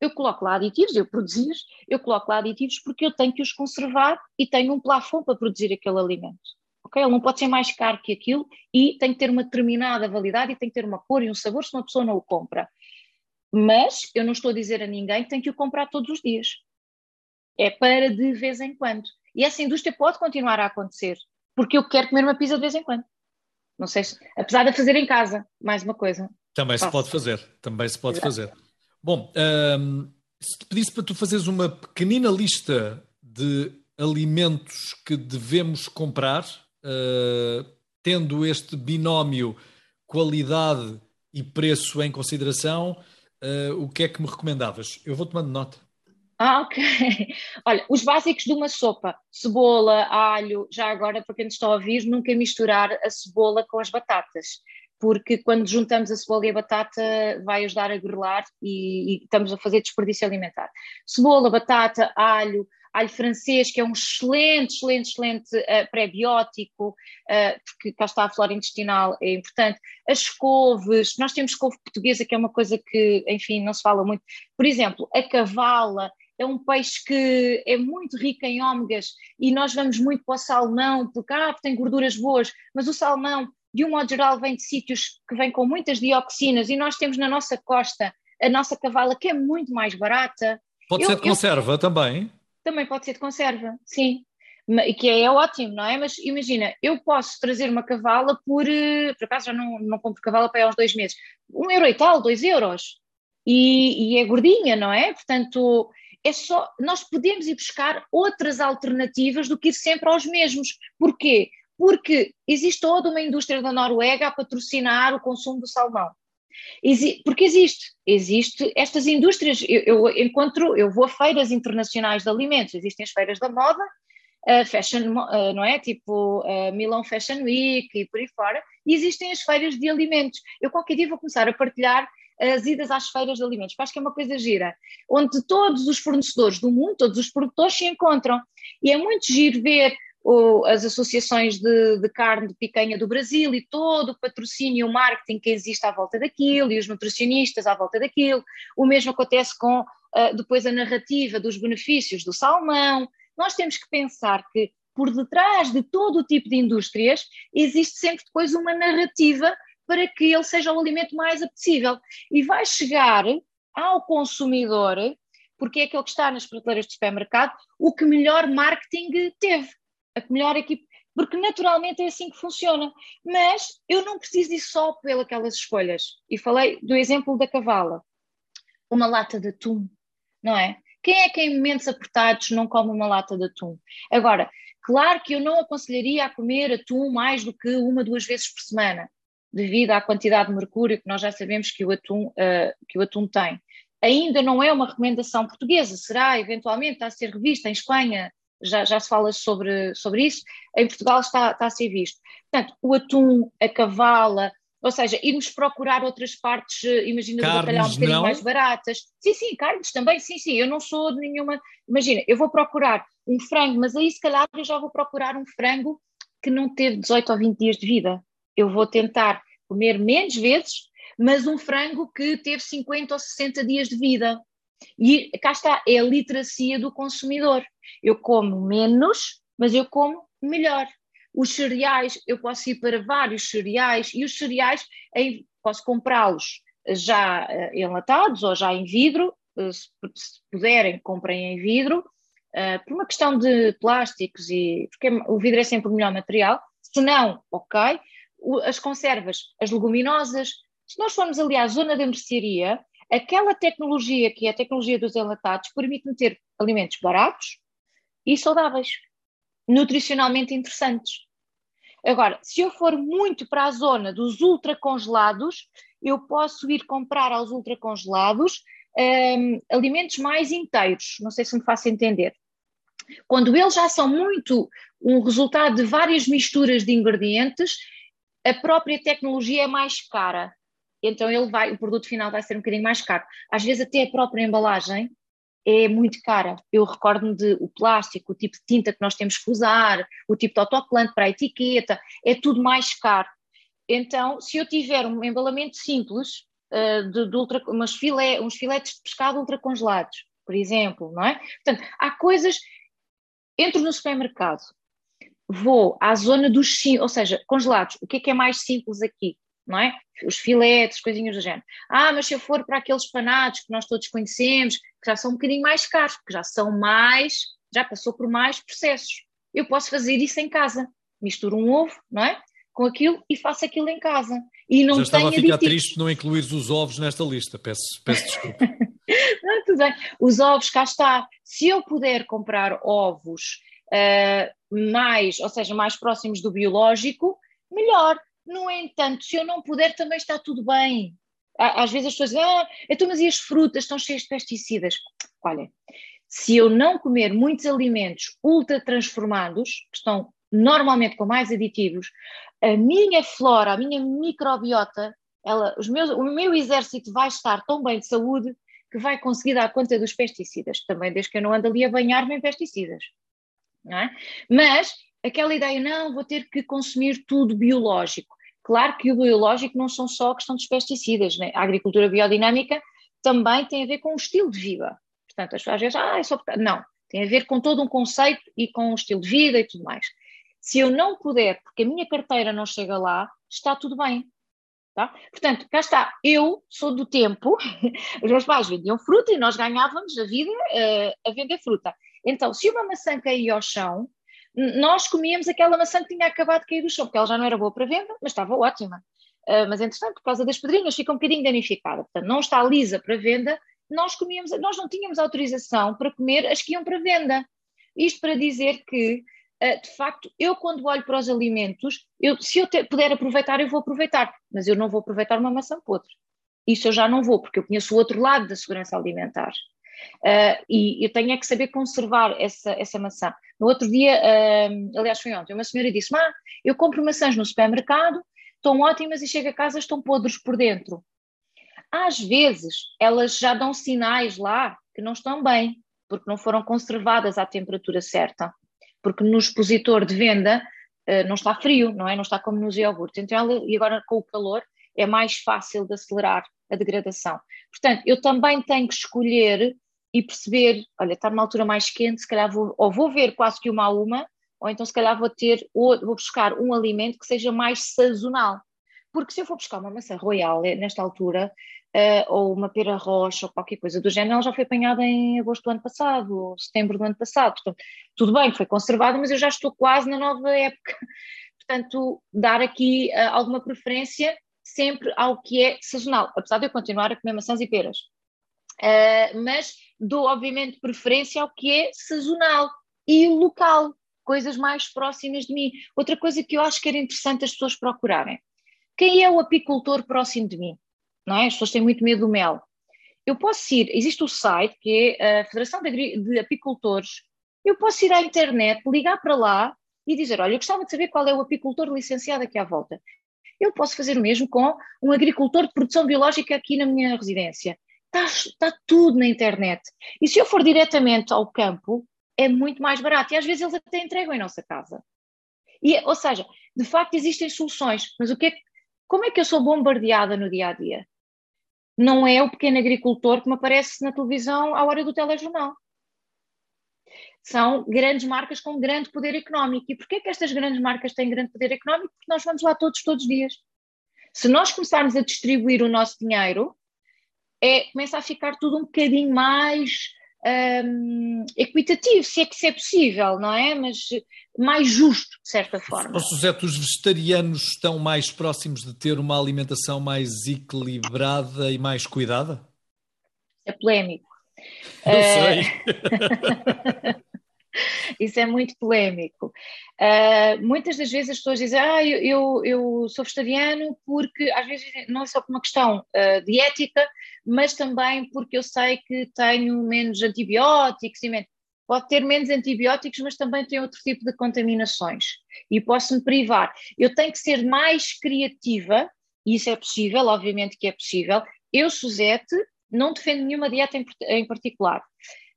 eu coloco lá aditivos, eu produzi eu coloco lá aditivos porque eu tenho que os conservar e tenho um plafond para produzir aquele alimento. Okay? Ele não pode ser mais caro que aquilo e tem que ter uma determinada validade e tem que ter uma cor e um sabor, se uma pessoa não o compra. Mas eu não estou a dizer a ninguém que tem que o comprar todos os dias. É para de vez em quando. E essa indústria pode continuar a acontecer, porque eu quero comer uma pizza de vez em quando. Não sei se, apesar de fazer em casa, mais uma coisa. Também Faço. se pode fazer, também se pode Exato. fazer. Bom, um, se te pedisse para tu fazeres uma pequenina lista de alimentos que devemos comprar, uh, tendo este binómio qualidade e preço em consideração, uh, o que é que me recomendavas? Eu vou tomando nota. Ah, ok. Olha, os básicos de uma sopa: cebola, alho. Já agora, para quem está a ouvir, nunca misturar a cebola com as batatas, porque quando juntamos a cebola e a batata vai ajudar a grelar e, e estamos a fazer desperdício alimentar. Cebola, batata, alho, alho francês, que é um excelente, excelente, excelente uh, pré-biótico, uh, porque cá está a flora intestinal, é importante. As couves, nós temos couve portuguesa, que é uma coisa que, enfim, não se fala muito. Por exemplo, a cavala é um peixe que é muito rico em ômegas e nós vamos muito para o salmão, porque ah, tem gorduras boas, mas o salmão, de um modo geral, vem de sítios que vêm com muitas dioxinas e nós temos na nossa costa a nossa cavala, que é muito mais barata. Pode eu, ser de conserva eu, também? também pode ser de conserva, sim. E que é, é, ótimo, não é? Mas imagina, eu posso trazer uma cavala por, eh, por acaso já não, não compro cavala para aí uns dois meses, um euro e tal, dois euros. E, e é gordinha, não é? Portanto, é só, nós podemos ir buscar outras alternativas do que ir sempre aos mesmos. Porquê? Porque existe toda uma indústria da Noruega a patrocinar o consumo do salmão. Porque existe, existe estas indústrias, eu, eu, encontro, eu vou a feiras internacionais de alimentos, existem as feiras da moda, uh, fashion, uh, não é? Tipo uh, Milão Fashion Week e por aí fora, e existem as feiras de alimentos. Eu qualquer dia vou começar a partilhar as idas às feiras de alimentos, acho que é uma coisa gira, onde todos os fornecedores do mundo, todos os produtores se encontram. E é muito giro ver o, as associações de, de, carne de picanha do Brasil e todo o patrocínio e o marketing que existe à volta daquilo e os nutricionistas à volta daquilo. O mesmo acontece com uh, depois a narrativa dos benefícios do salmão. Nós temos que pensar que por detrás de todo o tipo de indústrias existe sempre depois uma narrativa para que ele seja o alimento mais apetecível e vai chegar ao consumidor, porque é aquele que está nas prateleiras do supermercado, o que melhor marketing teve a melhor equipe, porque naturalmente é assim que funciona. Mas eu não preciso ir só pelas escolhas. E falei do exemplo da cavala. Uma lata de atum, não é? Quem é que em momentos apertados não come uma lata de atum? Agora, claro que eu não aconselharia a comer atum mais do que uma, duas vezes por semana, devido à quantidade de mercúrio que nós já sabemos que o atum, uh, que o atum tem. Ainda não é uma recomendação portuguesa, será eventualmente a ser revista em Espanha, já, já se fala sobre, sobre isso, em Portugal está, está a ser visto. Portanto, o atum, a cavala, ou seja, irmos procurar outras partes, eh, imagina, do bacalhau um bocadinho não? mais baratas. Sim, sim, carnes também, sim, sim, eu não sou de nenhuma. Imagina, eu vou procurar um frango, mas aí se calhar eu já vou procurar um frango que não teve 18 ou 20 dias de vida. Eu vou tentar comer menos vezes, mas um frango que teve 50 ou 60 dias de vida. E cá está, é a literacia do consumidor. Eu como menos, mas eu como melhor. Os cereais, eu posso ir para vários cereais e os cereais posso comprá-los já eh, enlatados ou já em vidro, eh, se, puderem, comprem em vidro, uh, por uma questão de plásticos e porque o vidro é sempre o melhor material. Se não, ok. As conservas, as leguminosas. Se nós formos ali à zona da mercearia, aquela tecnologia que é a tecnologia dos enlatados permite-me ter alimentos baratos e saudáveis, nutricionalmente interessantes. Agora, se eu for muito para a zona dos ultracongelados, eu posso ir comprar aos ultracongelados um, alimentos mais inteiros. Não sei se me faço entender. Quando eles já são muito um resultado de várias misturas de ingredientes, a própria tecnologia é mais cara. Então ele vai, o produto final vai ser um bocadinho mais caro. Às vezes até a própria embalagem é muito cara. Eu recordo-me de o plástico, o tipo de tinta que nós temos que usar, o tipo de autocolante para a etiqueta, é tudo mais caro. Então, se eu tiver um embalamento simples, uh, de, de ultra, umas filé, uns filetes de pescado ultracongelados, por exemplo, não é? Portanto, há coisas. Entro no supermercado, vou à zona dos, ou seja, congelados. O que é que é mais simples aqui? Não é? Os filetes, coisinhas do género. Ah, mas se eu for para aqueles panados que nós todos conhecemos, que já são um bocadinho mais caros, porque já são mais, já passou por mais processos. Eu posso fazer isso em casa. Misturo um ovo, não é? Com aquilo e faço aquilo em casa. E não já estava a ficar aditivos. triste não incluir os ovos nesta lista, peço, peço desculpa. não, tudo bem. Os ovos, cá está. Se eu puder comprar ovos uh, mais, ou seja, mais próximos do biológico, melhor. No entanto, se eu não puder, também está tudo bem. Às vezes as pessoas dizem, ah, então, mas e as frutas estão cheias de pesticidas? Olha, se eu não comer muitos alimentos ultra transformados, que estão normalmente com mais aditivos, a minha flora, a minha microbiota, ela, os meus, o meu exército vai estar tão bem de saúde que vai conseguir dar conta dos pesticidas. Também desde que eu não ando ali a banhar-me em pesticidas. É? Mas aquela ideia, não, vou ter que consumir tudo biológico. Claro que o biológico não são só a questão dos pesticidas, né? a agricultura biodinâmica também tem a ver com o estilo de vida. Portanto, as pessoas às ah, é só. Não, tem a ver com todo um conceito e com o estilo de vida e tudo mais. Se eu não puder, porque a minha carteira não chega lá, está tudo bem. Tá? Portanto, cá está, eu sou do tempo, os meus pais vendiam fruta e nós ganhávamos a vida uh, a vender fruta. Então, se uma maçã caía ao chão, nós comíamos aquela maçã que tinha acabado de cair do chão, porque ela já não era boa para venda, mas estava ótima. Uh, mas, entretanto, por causa das pedrinhas, fica um bocadinho danificada. Portanto, não está lisa para venda, nós comíamos, nós não tínhamos autorização para comer as que iam para venda. Isto para dizer que, uh, de facto, eu quando olho para os alimentos, eu, se eu te, puder aproveitar, eu vou aproveitar, mas eu não vou aproveitar uma maçã outra. Isso eu já não vou, porque eu conheço o outro lado da segurança alimentar. Uh, e eu tenho é que saber conservar essa, essa maçã. No outro dia, uh, aliás foi ontem, uma senhora disse, ah, eu compro maçãs no supermercado, estão ótimas e chego a casa estão podres por dentro. Às vezes, elas já dão sinais lá que não estão bem, porque não foram conservadas à temperatura certa, porque no expositor de venda uh, não está frio, não é? Não está como nos iogurtes. Então, ela, e agora com o calor, é mais fácil de acelerar a degradação. Portanto, eu também tenho que escolher e perceber, olha, está numa altura mais quente, se calhar vou, ou vou ver quase que uma a uma, ou então se calhar vou ter, ou vou buscar um alimento que seja mais sazonal. Porque se eu for buscar uma maçã royal eh, nesta altura, uh, ou uma pera roxa, ou qualquer coisa do género, ela já foi apanhada em agosto do ano passado, ou setembro do ano passado. Portanto, tudo bem, foi conservada, mas eu já estou quase na nova época. Portanto, dar aqui uh, alguma preferência sempre ao que é sazonal, apesar de eu continuar a comer maçãs e peras. Uh, mas dou, obviamente, preferência ao que é sazonal e local, coisas mais próximas de mim. Outra coisa que eu acho que era interessante as pessoas procurarem. Quem é o apicultor próximo de mim? Não é? As pessoas têm muito medo do mel. Eu posso ir, existe o site que é a Federação de Apicultores, eu posso ir à internet, ligar para lá e dizer, olha, eu gostava de saber qual é o apicultor licenciado aqui à volta. Eu posso fazer o mesmo com um agricultor de produção biológica aqui na minha residência. Está, está tudo na internet. E se eu for diretamente ao campo, é muito mais barato. E às vezes eles até entregam em nossa casa. E, ou seja, de facto existem soluções, mas o que é, como é que eu sou bombardeada no dia a dia? Não é o pequeno agricultor que me aparece na televisão à hora do telejornal. São grandes marcas com grande poder económico. E porquê que estas grandes marcas têm grande poder económico? Porque nós vamos lá todos, todos os dias. Se nós começarmos a distribuir o nosso dinheiro, é, começa a ficar tudo um bocadinho mais um, equitativo, se é que isso é possível, não é? Mas mais justo, de certa forma. Oh, José, os vegetarianos estão mais próximos de ter uma alimentação mais equilibrada e mais cuidada? é polémico. Eu sei. Isso é muito polémico. Uh, muitas das vezes as pessoas dizem, ah, eu, eu, sou vegetariano porque, às vezes, não é só por uma questão uh, de ética, mas também porque eu sei que tenho menos antibióticos e menos. Pode ter menos antibióticos, mas também tem outro tipo de contaminações e posso-me privar. Eu tenho que ser mais criativa, e isso é possível, obviamente que é possível. Eu, Suzete, não defendo nenhuma dieta em, em particular.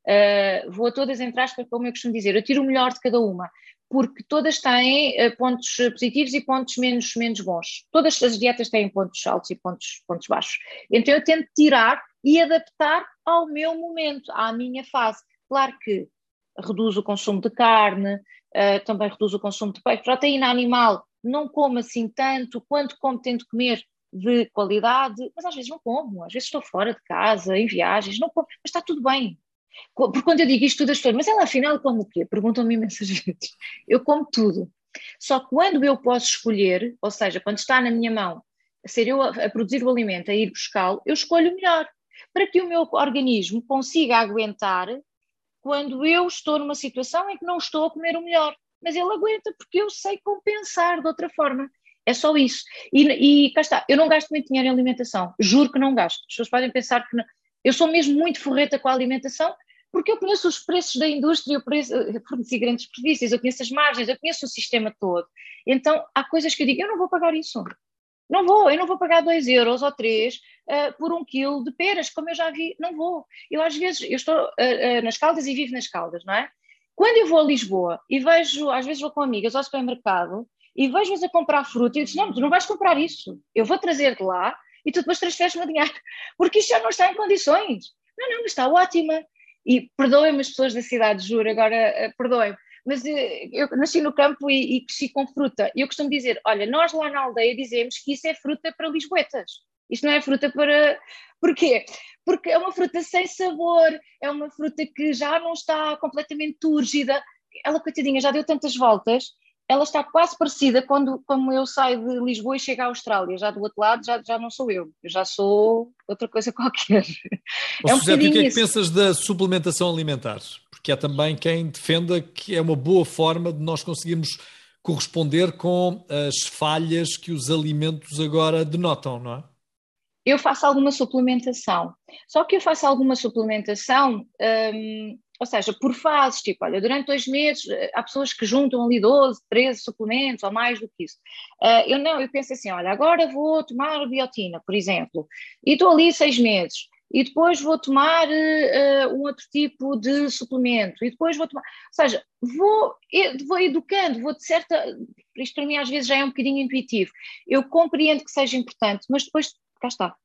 Uh, vou a todas entre aspas, como eu costumo dizer, eu tiro o melhor de cada uma, porque todas têm uh, pontos positivos e pontos menos, menos bons. Todas as dietas têm pontos altos e pontos, pontos baixos. Então eu tento tirar e adaptar ao meu momento, à minha fase. Claro que reduz o consumo de carne, uh, também reduz o consumo de peixe. Proteína animal não como assim tanto, quanto como tento comer de qualidade, mas às vezes não como, às vezes estou fora de casa, em viagens, não como, mas está tudo bem. Porque quando eu digo isto, tudo as pessoas, mas ela afinal come o quê? Perguntam-me imensas vezes. Eu como tudo. Só quando eu posso escolher, ou seja, quando está na minha mão, ser eu a, a produzir o alimento, a ir buscá-lo, eu escolho melhor. Para que o meu organismo consiga aguentar quando eu estou numa situação em que não estou a comer o melhor. Mas ele aguenta porque eu sei compensar de outra forma. É só isso. E, e cá está, eu não gasto muito dinheiro em alimentação, juro que não gasto. As pessoas podem pensar que não. Eu sou mesmo muito forreta com a alimentação, porque eu conheço os preços da indústria, eu forneci grandes previsões, eu conheço as margens, eu conheço o sistema todo. Então, há coisas que eu digo, eu não vou pagar isso. Não vou, eu não vou pagar 2 euros ou 3 uh, eh, por um quilo de peras, como eu já vi, não vou. Eu às vezes, eu estou uh, uh, nas Caldas e vivo nas Caldas, não é? Quando eu vou a Lisboa e vejo, às vezes vou com amigas ao supermercado e vejo-as a comprar fruta e digo, não, tu não vais comprar isso, eu vou trazer de lá e tu depois transferes-me o dinheiro, porque isto já não está em condições. Não, não, está ótima. E perdoem-me as pessoas da cidade, juro, agora uh, perdoem-me, mas uh, eu nasci no campo e, e cresci com fruta. E eu costumo dizer, olha, nós lá na aldeia dizemos que isso é fruta para lisboetas. Isto não é fruta para. Porquê? Porque é uma fruta sem sabor, é uma fruta que já não está completamente túrgida. Ela, coitadinha, já deu tantas voltas ela está quase parecida quando como eu saio de Lisboa e chego à Austrália. Já do outro lado já, já não sou eu, eu já sou outra coisa qualquer. Ô, é um José, o que é que isso. pensas da suplementação alimentar? Porque há também quem defenda que é uma boa forma de nós conseguirmos corresponder com as falhas que os alimentos agora denotam, não é? Eu faço alguma suplementação. Só que eu faço alguma suplementação hum, ou seja, por fases, tipo, olha, durante dois meses eh, há pessoas que juntam ali 12, 13 suplementos ou mais do que isso. Uh, eu não, eu penso assim, olha, agora vou tomar biotina, por exemplo, e estou ali seis meses, e depois vou tomar uh, um outro tipo de suplemento, e depois vou tomar, ou seja, vou, vou educando, vou de certa, isto para mim às vezes já é um bocadinho intuitivo, eu compreendo que seja importante, mas depois, cá está,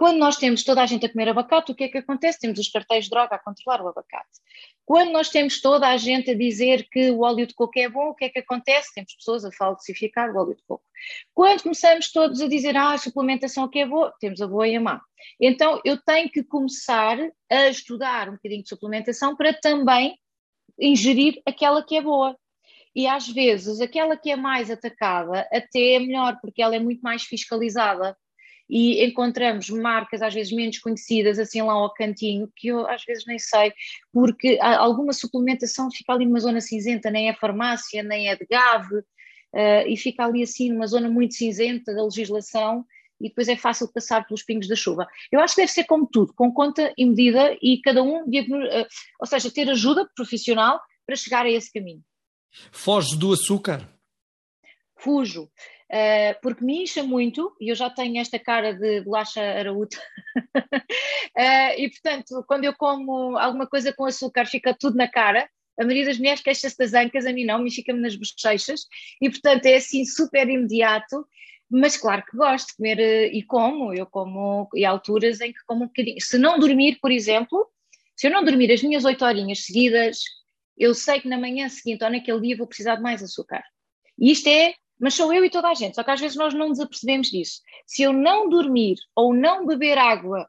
quando nós temos toda a gente a comer abacate, o que é que acontece? Temos os cartéis de droga a controlar o abacate. Quando nós temos toda a gente a dizer que o óleo de coco é bom, o que é que acontece? Temos pessoas a falsificar o óleo de coco. Quando começamos todos a dizer, ah, a suplementação que é boa, temos a boa e a má. Então, eu tenho que começar a estudar um bocadinho de suplementação para também ingerir aquela que é boa. E às vezes, aquela que é mais atacada até é melhor, porque ela é muito mais fiscalizada e encontramos marcas às vezes menos conhecidas assim lá ao cantinho, que eu às vezes nem sei, porque alguma suplementação fica ali numa zona cinzenta, nem é farmácia, nem é de GAV, uh, e fica ali assim numa zona muito cinzenta da legislação e depois é fácil passar pelos pingos da chuva. Eu acho que deve ser como tudo, com conta e medida e cada um, uh, ou seja, ter ajuda profissional para chegar a esse caminho. Foge do açúcar? Fujo. Uh, porque me incha muito e eu já tenho esta cara de bolacha araúta. uh, e portanto, quando eu como alguma coisa com açúcar, fica tudo na cara. A maioria das mulheres queixa-se das ancas, a mim não, me fica-me nas bochechas. E portanto é assim super imediato. Mas claro que gosto de comer uh, e como, eu como, e há alturas em que como um bocadinho. Se não dormir, por exemplo, se eu não dormir as minhas oito horinhas seguidas, eu sei que na manhã seguinte ou naquele dia vou precisar de mais açúcar. E isto é mas sou eu e toda a gente, só que às vezes nós não nos apercebemos disso. Se eu não dormir ou não beber água,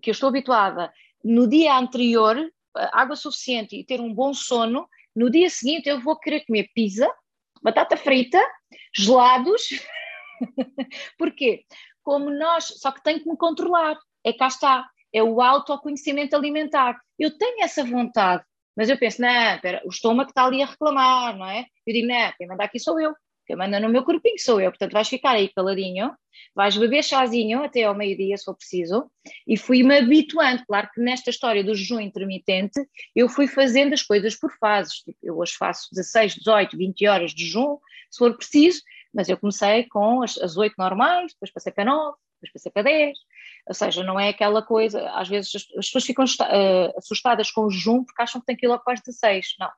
que eu estou habituada, no dia anterior, água suficiente e ter um bom sono, no dia seguinte eu vou querer comer pizza, batata frita, gelados. Porquê? Como nós, só que tenho que me controlar. É cá está. é o autoconhecimento alimentar. Eu tenho essa vontade, mas eu penso, não, pera, o estômago está ali a reclamar, não é? Eu digo, não, quem manda aqui sou eu, quem manda no meu corpinho sou eu, portanto vais ficar aí caladinho, vais beber chazinho até ao meio-dia, se for preciso, e fui-me habituando. Claro que nesta história do jejum intermitente, eu fui fazendo as coisas por fases. Tipo, eu hoje faço 16, 18, 20 horas de jejum, se for preciso, mas eu comecei com as, as 8 normais, depois passei para 9, depois passei para 10. Ou seja, não é aquela coisa, às vezes as, as pessoas ficam uh, assustadas com o jejum porque acham que tem que ir logo para as 16. Não.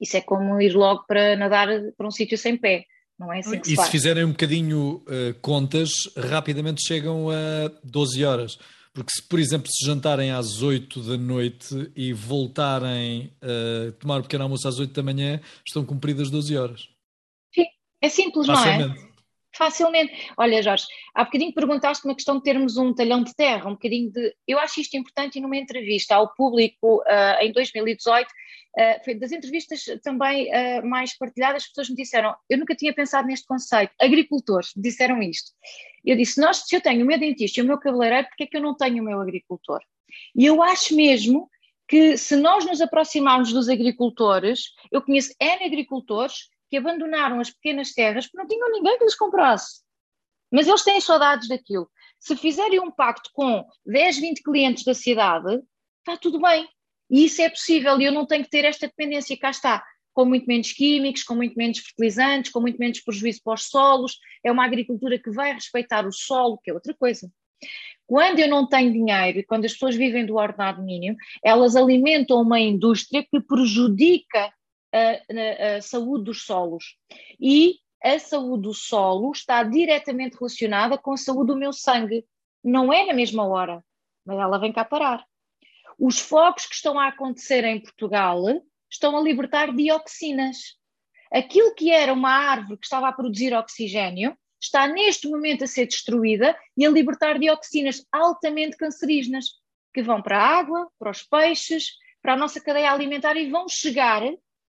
Isso é como ir logo para nadar para um sítio sem pé. Não é assim que se E faz. se fizerem um bocadinho uh, contas, rapidamente chegam a 12 horas. Porque se, por exemplo, se jantarem às 8 da noite e voltarem a tomar o um pequeno almoço às 8 da manhã, estão cumpridas 12 horas. Sim, é simples, Facilmente. não é? Facilmente. Olha, Jorge, há bocadinho perguntaste uma questão de termos um talhão de terra, um bocadinho de. Eu acho isto importante e numa entrevista ao público uh, em 2018 Uh, foi das entrevistas também uh, mais partilhadas, as pessoas me disseram, eu nunca tinha pensado neste conceito, agricultores me disseram isto. Eu disse, nós, se eu tenho o meu dentista e o meu cabeleireiro, porque é que eu não tenho o meu agricultor? E eu acho mesmo que se nós nos aproximarmos dos agricultores, eu conheço N agricultores que abandonaram as pequenas terras porque não tinham ninguém que lhes comprasse. Mas eles têm saudades daquilo. Se fizerem um pacto com 10, 20 clientes da cidade, está tudo bem. E isso é possível e eu não tenho que ter esta dependência. Cá está, com muito menos químicos, com muito menos fertilizantes, com muito menos prejuízo para os solos. É uma agricultura que vai respeitar o solo, que é outra coisa. Quando eu não tenho dinheiro e quando as pessoas vivem do ordenado mínimo, elas alimentam uma indústria que prejudica a, a, a saúde dos solos. E a saúde do solo está diretamente relacionada com a saúde do meu sangue. Não é na mesma hora, mas ela vem cá parar. Os fogos que estão a acontecer em Portugal estão a libertar dioxinas. Aquilo que era uma árvore que estava a produzir oxigênio está neste momento a ser destruída e a libertar dioxinas altamente cancerígenas que vão para a água, para os peixes, para a nossa cadeia alimentar e vão chegar.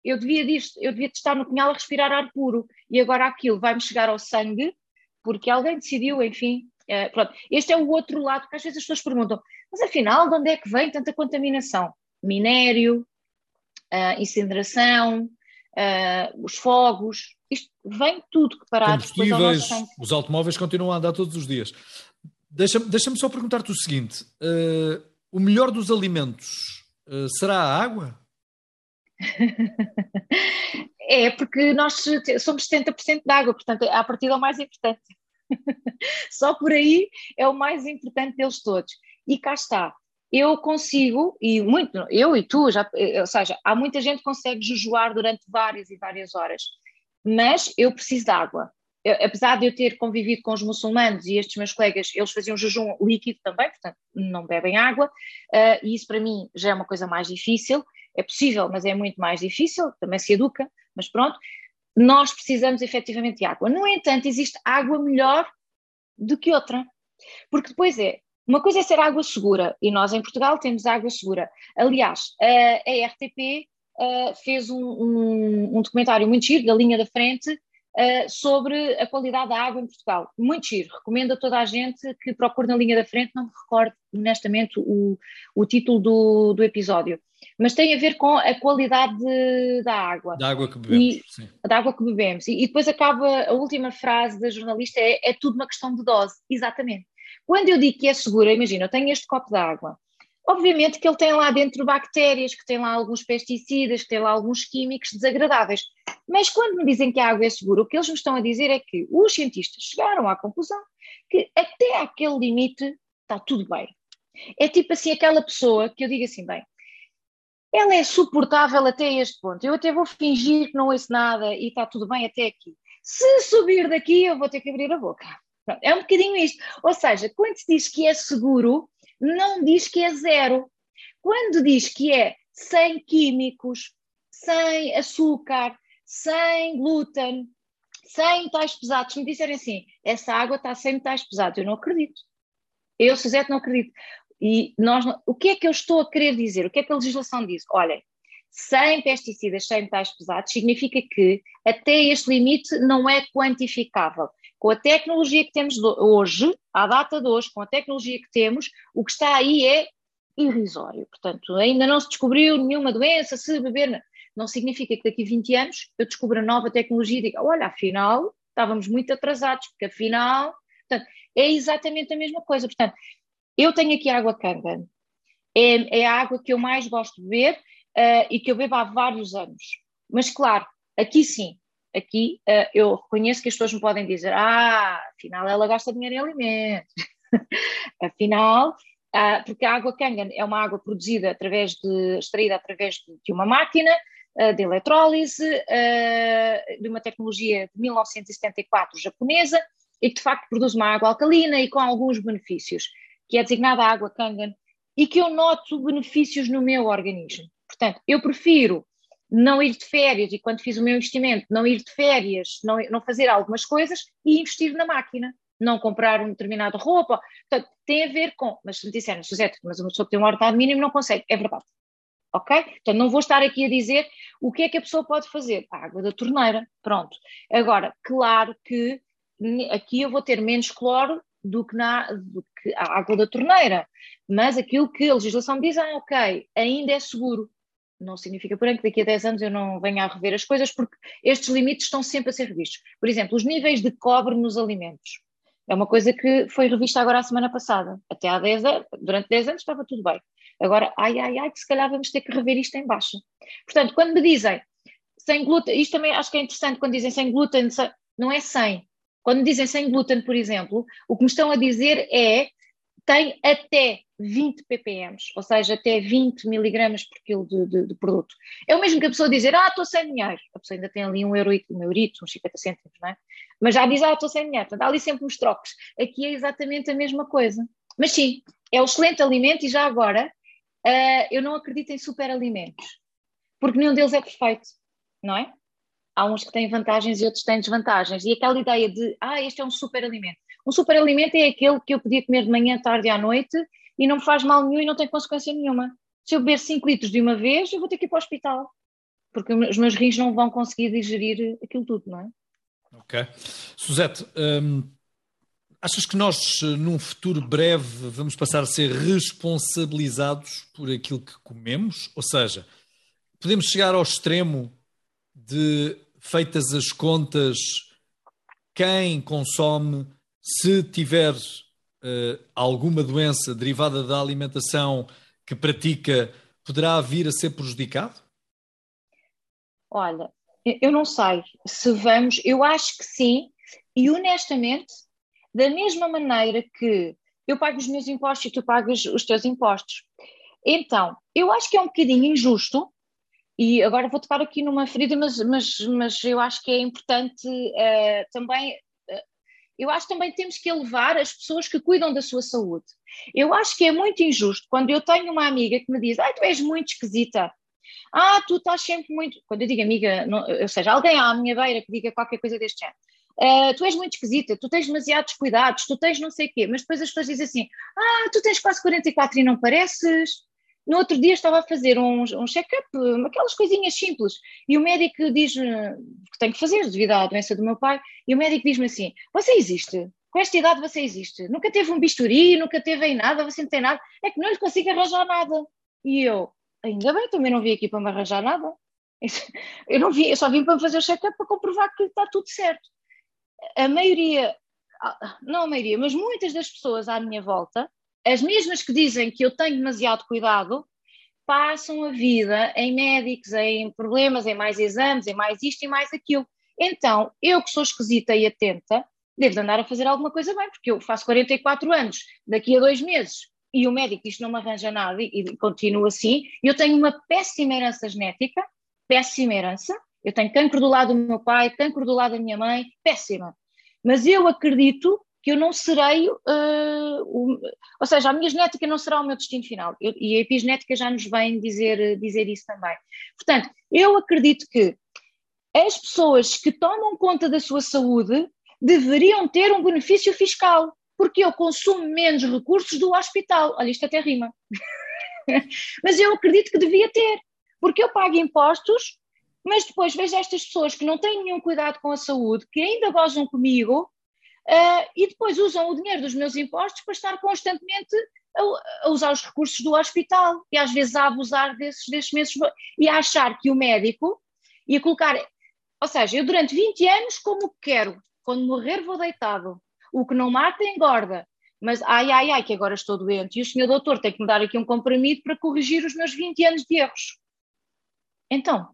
Eu devia, eu devia estar no pinhal a respirar ar puro e agora aquilo vai-me chegar ao sangue porque alguém decidiu, enfim. É, pronto. Este é o outro lado, que às vezes as pessoas perguntam: mas afinal, de onde é que vem tanta contaminação? Minério, uh, incineração, uh, os fogos, isto vem tudo que parar depois ao nosso Os automóveis continuam a andar todos os dias. Deixa-me deixa só perguntar-te o seguinte: uh, o melhor dos alimentos será a água? é, porque nós somos 70% de água, portanto, a partir é o mais importante. Só por aí é o mais importante deles todos. E cá está. Eu consigo, e muito, eu e tu, já, ou seja, há muita gente que consegue jejuar durante várias e várias horas, mas eu preciso de água. Eu, apesar de eu ter convivido com os muçulmanos e estes meus colegas, eles faziam jejum líquido também, portanto não bebem água, uh, e isso para mim já é uma coisa mais difícil. É possível, mas é muito mais difícil, também se educa, mas pronto nós precisamos efetivamente de água. No entanto, existe água melhor do que outra. Porque depois é, uma coisa é ser água segura, e nós em Portugal temos água segura. Aliás, a, RTP fez um, um, um, documentário muito giro, da linha da frente, sobre a qualidade da água em Portugal. Muito giro, recomendo a toda a gente que procure na linha da frente, não me recordo honestamente o, o título do, do episódio mas tem a ver com a qualidade de, da água. Da água que bebemos, e, sim. Da água que bebemos. E, e, depois acaba a última frase da jornalista, é, é tudo uma questão de dose. Exatamente. Quando eu digo que é segura, imagina, eu tenho este copo de água. Obviamente que ele tem lá dentro bactérias, que tem lá alguns pesticidas, que tem lá alguns químicos desagradáveis. Mas quando me dizem que a água é segura, o que eles me estão a dizer é que os cientistas chegaram à conclusão que até aquele limite está tudo bem. É tipo assim aquela pessoa que eu digo assim, bem, ela é suportável até este ponto. Eu até vou fingir que não ouço nada e está tudo bem até aqui. Se subir daqui, eu vou ter que abrir a boca. É um bocadinho isto. Ou seja, quando se diz que é seguro, não diz que é zero. Quando diz que é sem químicos, sem açúcar, sem glúten, sem metais pesados, me disserem assim, essa água está sem metais pesados, eu não acredito. Eu, Suzete, não acredito. E nós, o que é que eu estou a querer dizer? O que é que a legislação diz? Olhem, sem pesticidas, sem metais pesados, significa que até este limite não é quantificável. com a tecnologia que temos hoje, à data de hoje, com a tecnologia que temos, o que está aí é irrisório. Portanto, ainda não se descobriu nenhuma doença, se beber. Não significa que daqui a 20 anos eu descubra nova tecnologia e diga, olha, afinal, estávamos muito atrasados, porque afinal. Portanto, é exatamente a mesma coisa. Portanto, eu tenho aqui água Kangen. É, é a água que eu mais gosto de beber uh, e que eu bebo há vários anos. Mas, claro, aqui sim, aqui uh, eu reconheço que as pessoas me podem dizer: ah, afinal ela gasta dinheiro em alimentos. afinal, uh, porque a água Kangen é uma água produzida através de, extraída através de, uma máquina uh, de eletrólise, de uma tecnologia de 1974 japonesa, e que de facto produz uma água alcalina e com alguns benefícios, que é designada água Kangen, e que eu noto benefícios no meu organismo. Portanto, eu prefiro não ir de férias e quando fiz o meu investimento, não ir de férias, não, não fazer algumas coisas e investir na máquina, não comprar uma determinada roupa. Portanto, tem a ver com, mas se me disserem, José, mas uma pessoa que tem um ordenado mínimo não consegue, é verdade. Ok? Portanto, não vou estar aqui a dizer o que é que a pessoa pode fazer. A água da torneira, pronto. Agora, claro que aqui eu vou ter menos cloro do que, na, do que a água da torneira, mas aquilo que a legislação diz, ah, ok, ainda é seguro não significa, porém, que daqui a 10 anos eu não venha a rever as coisas, porque estes limites estão sempre a ser revistos. Por exemplo, os níveis de cobre nos alimentos. É uma coisa que foi revista agora a semana passada. Até há 10 anos, durante 10 anos estava tudo bem. Agora, ai, ai, ai, que se calhar vamos ter que rever isto em baixa. Portanto, quando me dizem sem glúten, isto também acho que é interessante quando dizem sem glúten, não é sem. Quando dizem sem glúten, por exemplo, o que me estão a dizer é tem até 20 ppm, ou seja, até 20 miligramas por quilo de, de, de, produto. É o mesmo que a pessoa dizer, ah, estou sem dinheiro. A pessoa ainda tem ali um eurito, um eurito, uns 50 cêntimos, não é? Mas já diz, ah, estou sem dinheiro. Portanto, há ali sempre uns trocos. Aqui é exatamente a mesma coisa. Mas sim, é um excelente alimento e já agora, uh, eu não acredito em superalimentos, porque nenhum deles é perfeito, não é? Há uns que têm vantagens e outros têm desvantagens. E aquela ideia de, ah, este é um superalimento. Um superalimento é aquele que eu podia comer de manhã, tarde e à noite e não me faz mal nenhum e não tem consequência nenhuma. Se eu beber 5 litros de uma vez, eu vou ter que ir para o hospital, porque os meus rins não vão conseguir digerir aquilo tudo, não é? Ok. Suzete, hum, achas que nós, num futuro breve, vamos passar a ser responsabilizados por aquilo que comemos? Ou seja, podemos chegar ao extremo de, feitas as contas, quem consome se tiver uh, alguma doença derivada da alimentação que pratica, poderá vir a ser prejudicado? Olha, eu não sei se vamos, eu acho que sim, e honestamente, da mesma maneira que eu pago os meus impostos e tu pagas os teus impostos. Então, eu acho que é um bocadinho injusto, e agora vou tocar aqui numa ferida, mas, mas, mas eu acho que é importante uh, também eu acho que também temos que elevar as pessoas que cuidam da sua saúde. Eu acho que é muito injusto quando eu tenho uma amiga que me diz: Ai, tu és muito esquisita. Ah, tu estás sempre muito. Quando eu digo amiga, não, ou seja, alguém à minha beira que diga qualquer coisa deste género. Uh, tu és muito esquisita, tu tens demasiados cuidados, tu tens não sei o quê, mas depois as pessoas dizem assim: Ah, tu tens quase 44 e não pareces. No outro dia estava a fazer um, um check-up, aquelas coisinhas simples, e o médico diz-me que tenho que fazer devido à doença do meu pai, e o médico diz-me assim: Você existe? Com esta idade você existe? Nunca teve um bisturi, nunca teve em nada, você não tem nada, é que não lhe consigo arranjar nada. E eu, ainda bem, também não vim aqui para me arranjar nada. Eu não vim, eu só vim para fazer o check-up para comprovar que está tudo certo. A maioria, não a maioria, mas muitas das pessoas à minha volta as mesmas que dizem que eu tenho demasiado cuidado passam a vida em médicos, em problemas, em mais exames, em mais isto e mais aquilo. Então, eu que sou esquisita e atenta, devo de andar a fazer alguma coisa bem, porque eu faço 44 anos, daqui a dois meses, e o médico diz que não me arranja nada e, e continuo assim, eu tenho uma péssima herança genética, péssima herança, eu tenho cancro do lado do meu pai, cancro do lado da minha mãe, péssima. Mas eu acredito que eu não serei, uh, o, ou seja, a minha genética não será o meu destino final. Eu, e a epigenética já nos vem dizer, dizer isso também. Portanto, eu acredito que as pessoas que tomam conta da sua saúde deveriam ter um benefício fiscal, porque eu consumo menos recursos do hospital. Olha, isto até rima. mas eu acredito que devia ter, porque eu pago impostos, mas depois vejo estas pessoas que não têm nenhum cuidado com a saúde, que ainda gozam comigo uh, e depois usam o dinheiro dos meus impostos para estar constantemente a, a, usar os recursos do hospital e às vezes a abusar desses, desses meses e a achar que o médico ia colocar. Ou seja, eu durante 20 anos como quero, quando morrer vou deitado. O que não mata engorda. Mas ai, ai, ai, que agora estou doente. E o senhor doutor tem que me dar aqui um comprimido para corrigir os meus 20 anos de erros. Então,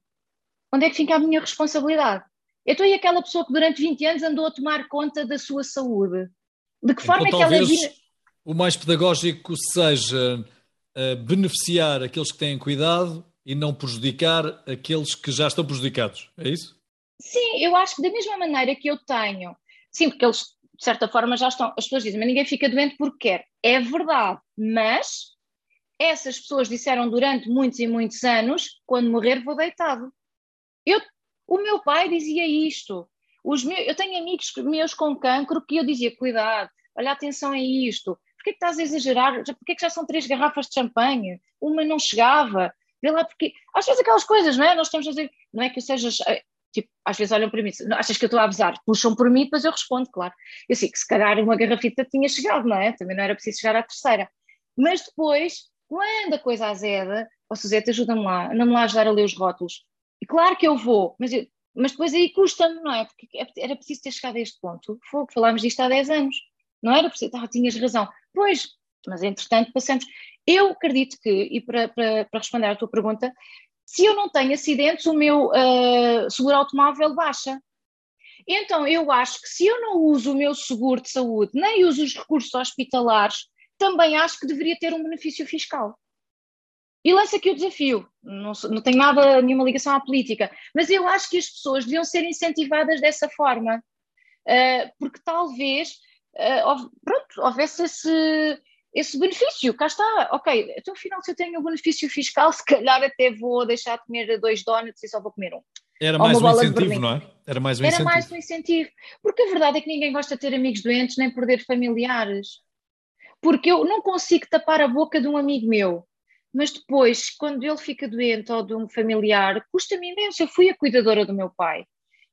onde é que fica a minha responsabilidade? Eu estou aí aquela pessoa que durante 20 anos andou a tomar conta da sua saúde. De que forma então, é que ela o mais pedagógico seja uh, beneficiar aqueles que têm cuidado e não prejudicar aqueles que já estão prejudicados, é isso? Sim, eu acho que da mesma maneira que eu tenho, sim, porque eles de certa forma já estão, as pessoas dizem, mas ninguém fica doente porque quer. É verdade, mas essas pessoas disseram durante muitos e muitos anos, quando morrer vou deitado. Eu, o meu pai dizia isto. Os meus, eu tenho amigos meus com cancro que eu dizia, cuidado, olha atenção a isto, porquê que estás a exagerar? Porquê que já são três garrafas de champanhe? Uma não chegava. Vê lá porque. Às vezes aquelas coisas, não é? Nós estamos a dizer, não é que eu seja. Tipo, às vezes olham para mim, achas que eu estou a abusar? Puxam por mim, depois eu respondo, claro. Eu sei que se calhar uma garrafita tinha chegado, não é? Também não era preciso chegar à terceira. Mas depois, quando a coisa azeda, ó oh, Suzete, ajuda-me lá, não me lá ajudar a ler os rótulos. Claro que eu vou, mas, eu, mas depois aí custa-me, não é? Porque era preciso ter chegado a este ponto. Fogo, falámos disto há 10 anos. Não era preciso, ah, tinhas razão. Pois, mas entretanto passamos. Eu acredito que, e para, para, para responder à tua pergunta, se eu não tenho acidentes, o meu uh, seguro automóvel baixa. Então, eu acho que se eu não uso o meu seguro de saúde, nem uso os recursos hospitalares, também acho que deveria ter um benefício fiscal. E lança aqui o desafio, não, não tem nada, nenhuma ligação à política, mas eu acho que as pessoas deviam ser incentivadas dessa forma, uh, porque talvez uh, pronto, houvesse esse, esse benefício, cá está, ok, então afinal se eu tenho o benefício fiscal, se calhar até vou deixar de comer dois donuts e só vou comer um. Era mais um incentivo, não é? Era mais um Era incentivo. mais um incentivo. Porque a verdade é que ninguém gosta de ter amigos doentes nem perder familiares. Porque eu não consigo tapar a boca de um amigo meu. Mas depois, quando ele fica doente ou de um familiar, custa-me imenso. Eu fui a cuidadora do meu pai.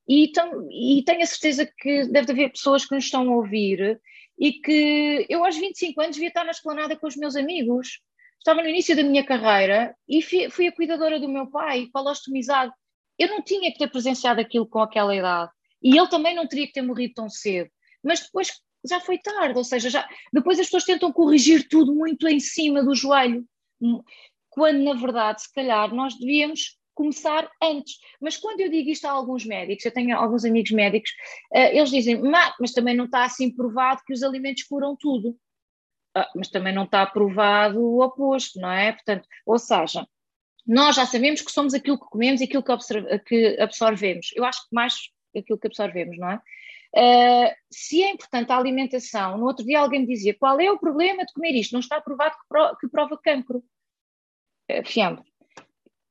E, e tenho a certeza que deve haver pessoas que nos estão a ouvir e que eu aos 25 anos devia estar na esplanada com os meus amigos. Estava no início da minha carreira e fui, fui a cuidadora do meu pai, colostomizado. Eu não tinha que ter presenciado aquilo com aquela idade. E ele também não teria que ter morrido tão cedo. Mas depois já foi tarde, ou seja, já, depois as pessoas tentam corrigir tudo muito em cima do joelho, quando na verdade, se calhar, nós devíamos começar antes. Mas quando eu digo isto a alguns médicos, eu tenho alguns amigos médicos, uh, eles dizem, mas também não está assim provado que os alimentos curam tudo. Uh, mas também não está provado o oposto, não é? Portanto, ou seja, nós já sabemos que somos aquilo que comemos e aquilo que, que absorvemos. Eu acho que mais aquilo que absorvemos, não é? Uh, se é importante a alimentação, no outro dia alguém me dizia qual é o problema de comer isto? Não está provado que, pro, que prova cancro. Uh, fiambre.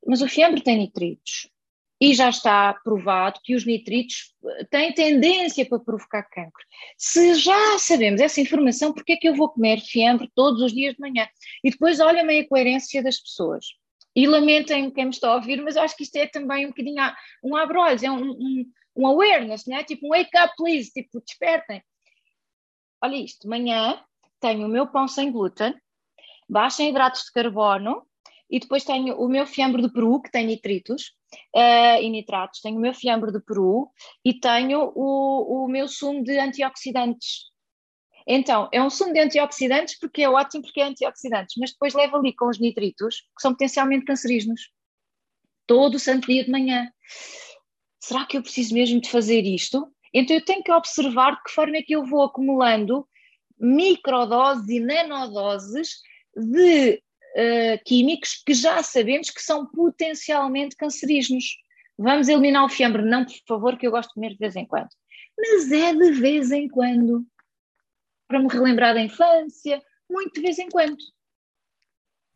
Mas o fiambre tem nitritos. E já está provado que os nitritos eh, têm tendência para provocar cancro. Se já sabemos essa informação, por que é que eu vou comer fiambre todos os dias de manhã? E depois olha-me a coerência das pessoas. E lamentem quem me está a ouvir, mas eu acho que isto é também um bocadinho um abre-olhos, é um, um, um awareness, né? tipo um wake up please, tipo despertem. Olha isto, de manhã tenho o meu pão sem glúten, baixo em hidratos de carbono, e depois tenho o meu fiambre de peru, que tem nitritos uh, e nitratos. Tenho o meu fiambre de peru e tenho o, o meu sumo de antioxidantes. Então, é um sumo de antioxidantes porque é ótimo porque é antioxidantes, mas depois leva ali com os nitritos, que são potencialmente cancerígenos. Todo o santo dia de manhã. Será que eu preciso mesmo de fazer isto? Então eu tenho que observar de que forma é que eu vou acumulando microdoses e nanodoses de uh, químicos que já sabemos que são potencialmente cancerígenos. Vamos eliminar o fiambre? Não, por favor, que eu gosto de comer de vez em quando. Mas é de vez em quando. Para me relembrar da infância, muito de vez em quando.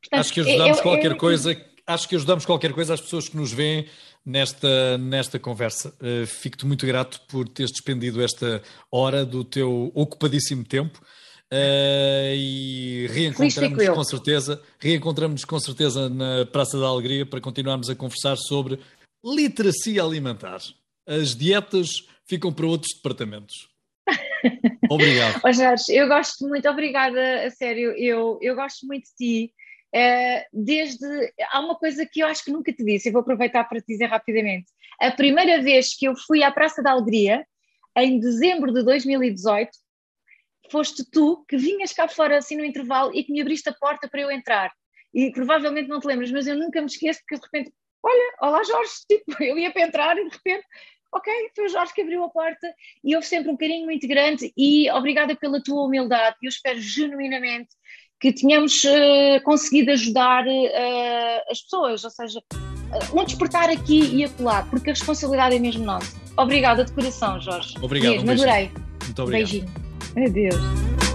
Portanto, acho que ajudamos é, qualquer é, coisa, acho que ajudamos qualquer coisa às pessoas que nos veem nesta, nesta conversa. Uh, Fico-te muito grato por teres despendido esta hora do teu ocupadíssimo tempo. Uh, e reencontramos com certeza, reencontramos com certeza na Praça da Alegria para continuarmos a conversar sobre literacia alimentar. As dietas ficam para outros departamentos. Obrigado. Oh, Jorge, eu gosto muito, obrigada, a sério, eu, eu gosto muito de ti. Uh, desde. Há uma coisa que eu acho que nunca te disse, e vou aproveitar para te dizer rapidamente. A primeira vez que eu fui à Praça da Alegria, em dezembro de 2018, foste tu que vinhas cá fora assim no intervalo e que me abriste a porta para eu entrar. E provavelmente não te lembras, mas eu nunca me esqueço porque de repente, olha, olá Jorge, tipo, eu ia para entrar e de repente, ok, foi o Jorge que abriu a porta e houve sempre um carinho muito grande e obrigada pela tua humildade. Eu espero genuinamente que tenhamos uh, conseguido ajudar uh, as pessoas, ou seja, uh, um despertar aqui e acolá, porque a responsabilidade é mesmo nossa. Obrigada de coração, Jorge. Obrigado. Mesmo, um adorei. Muito obrigado. Beijinho. Adeus.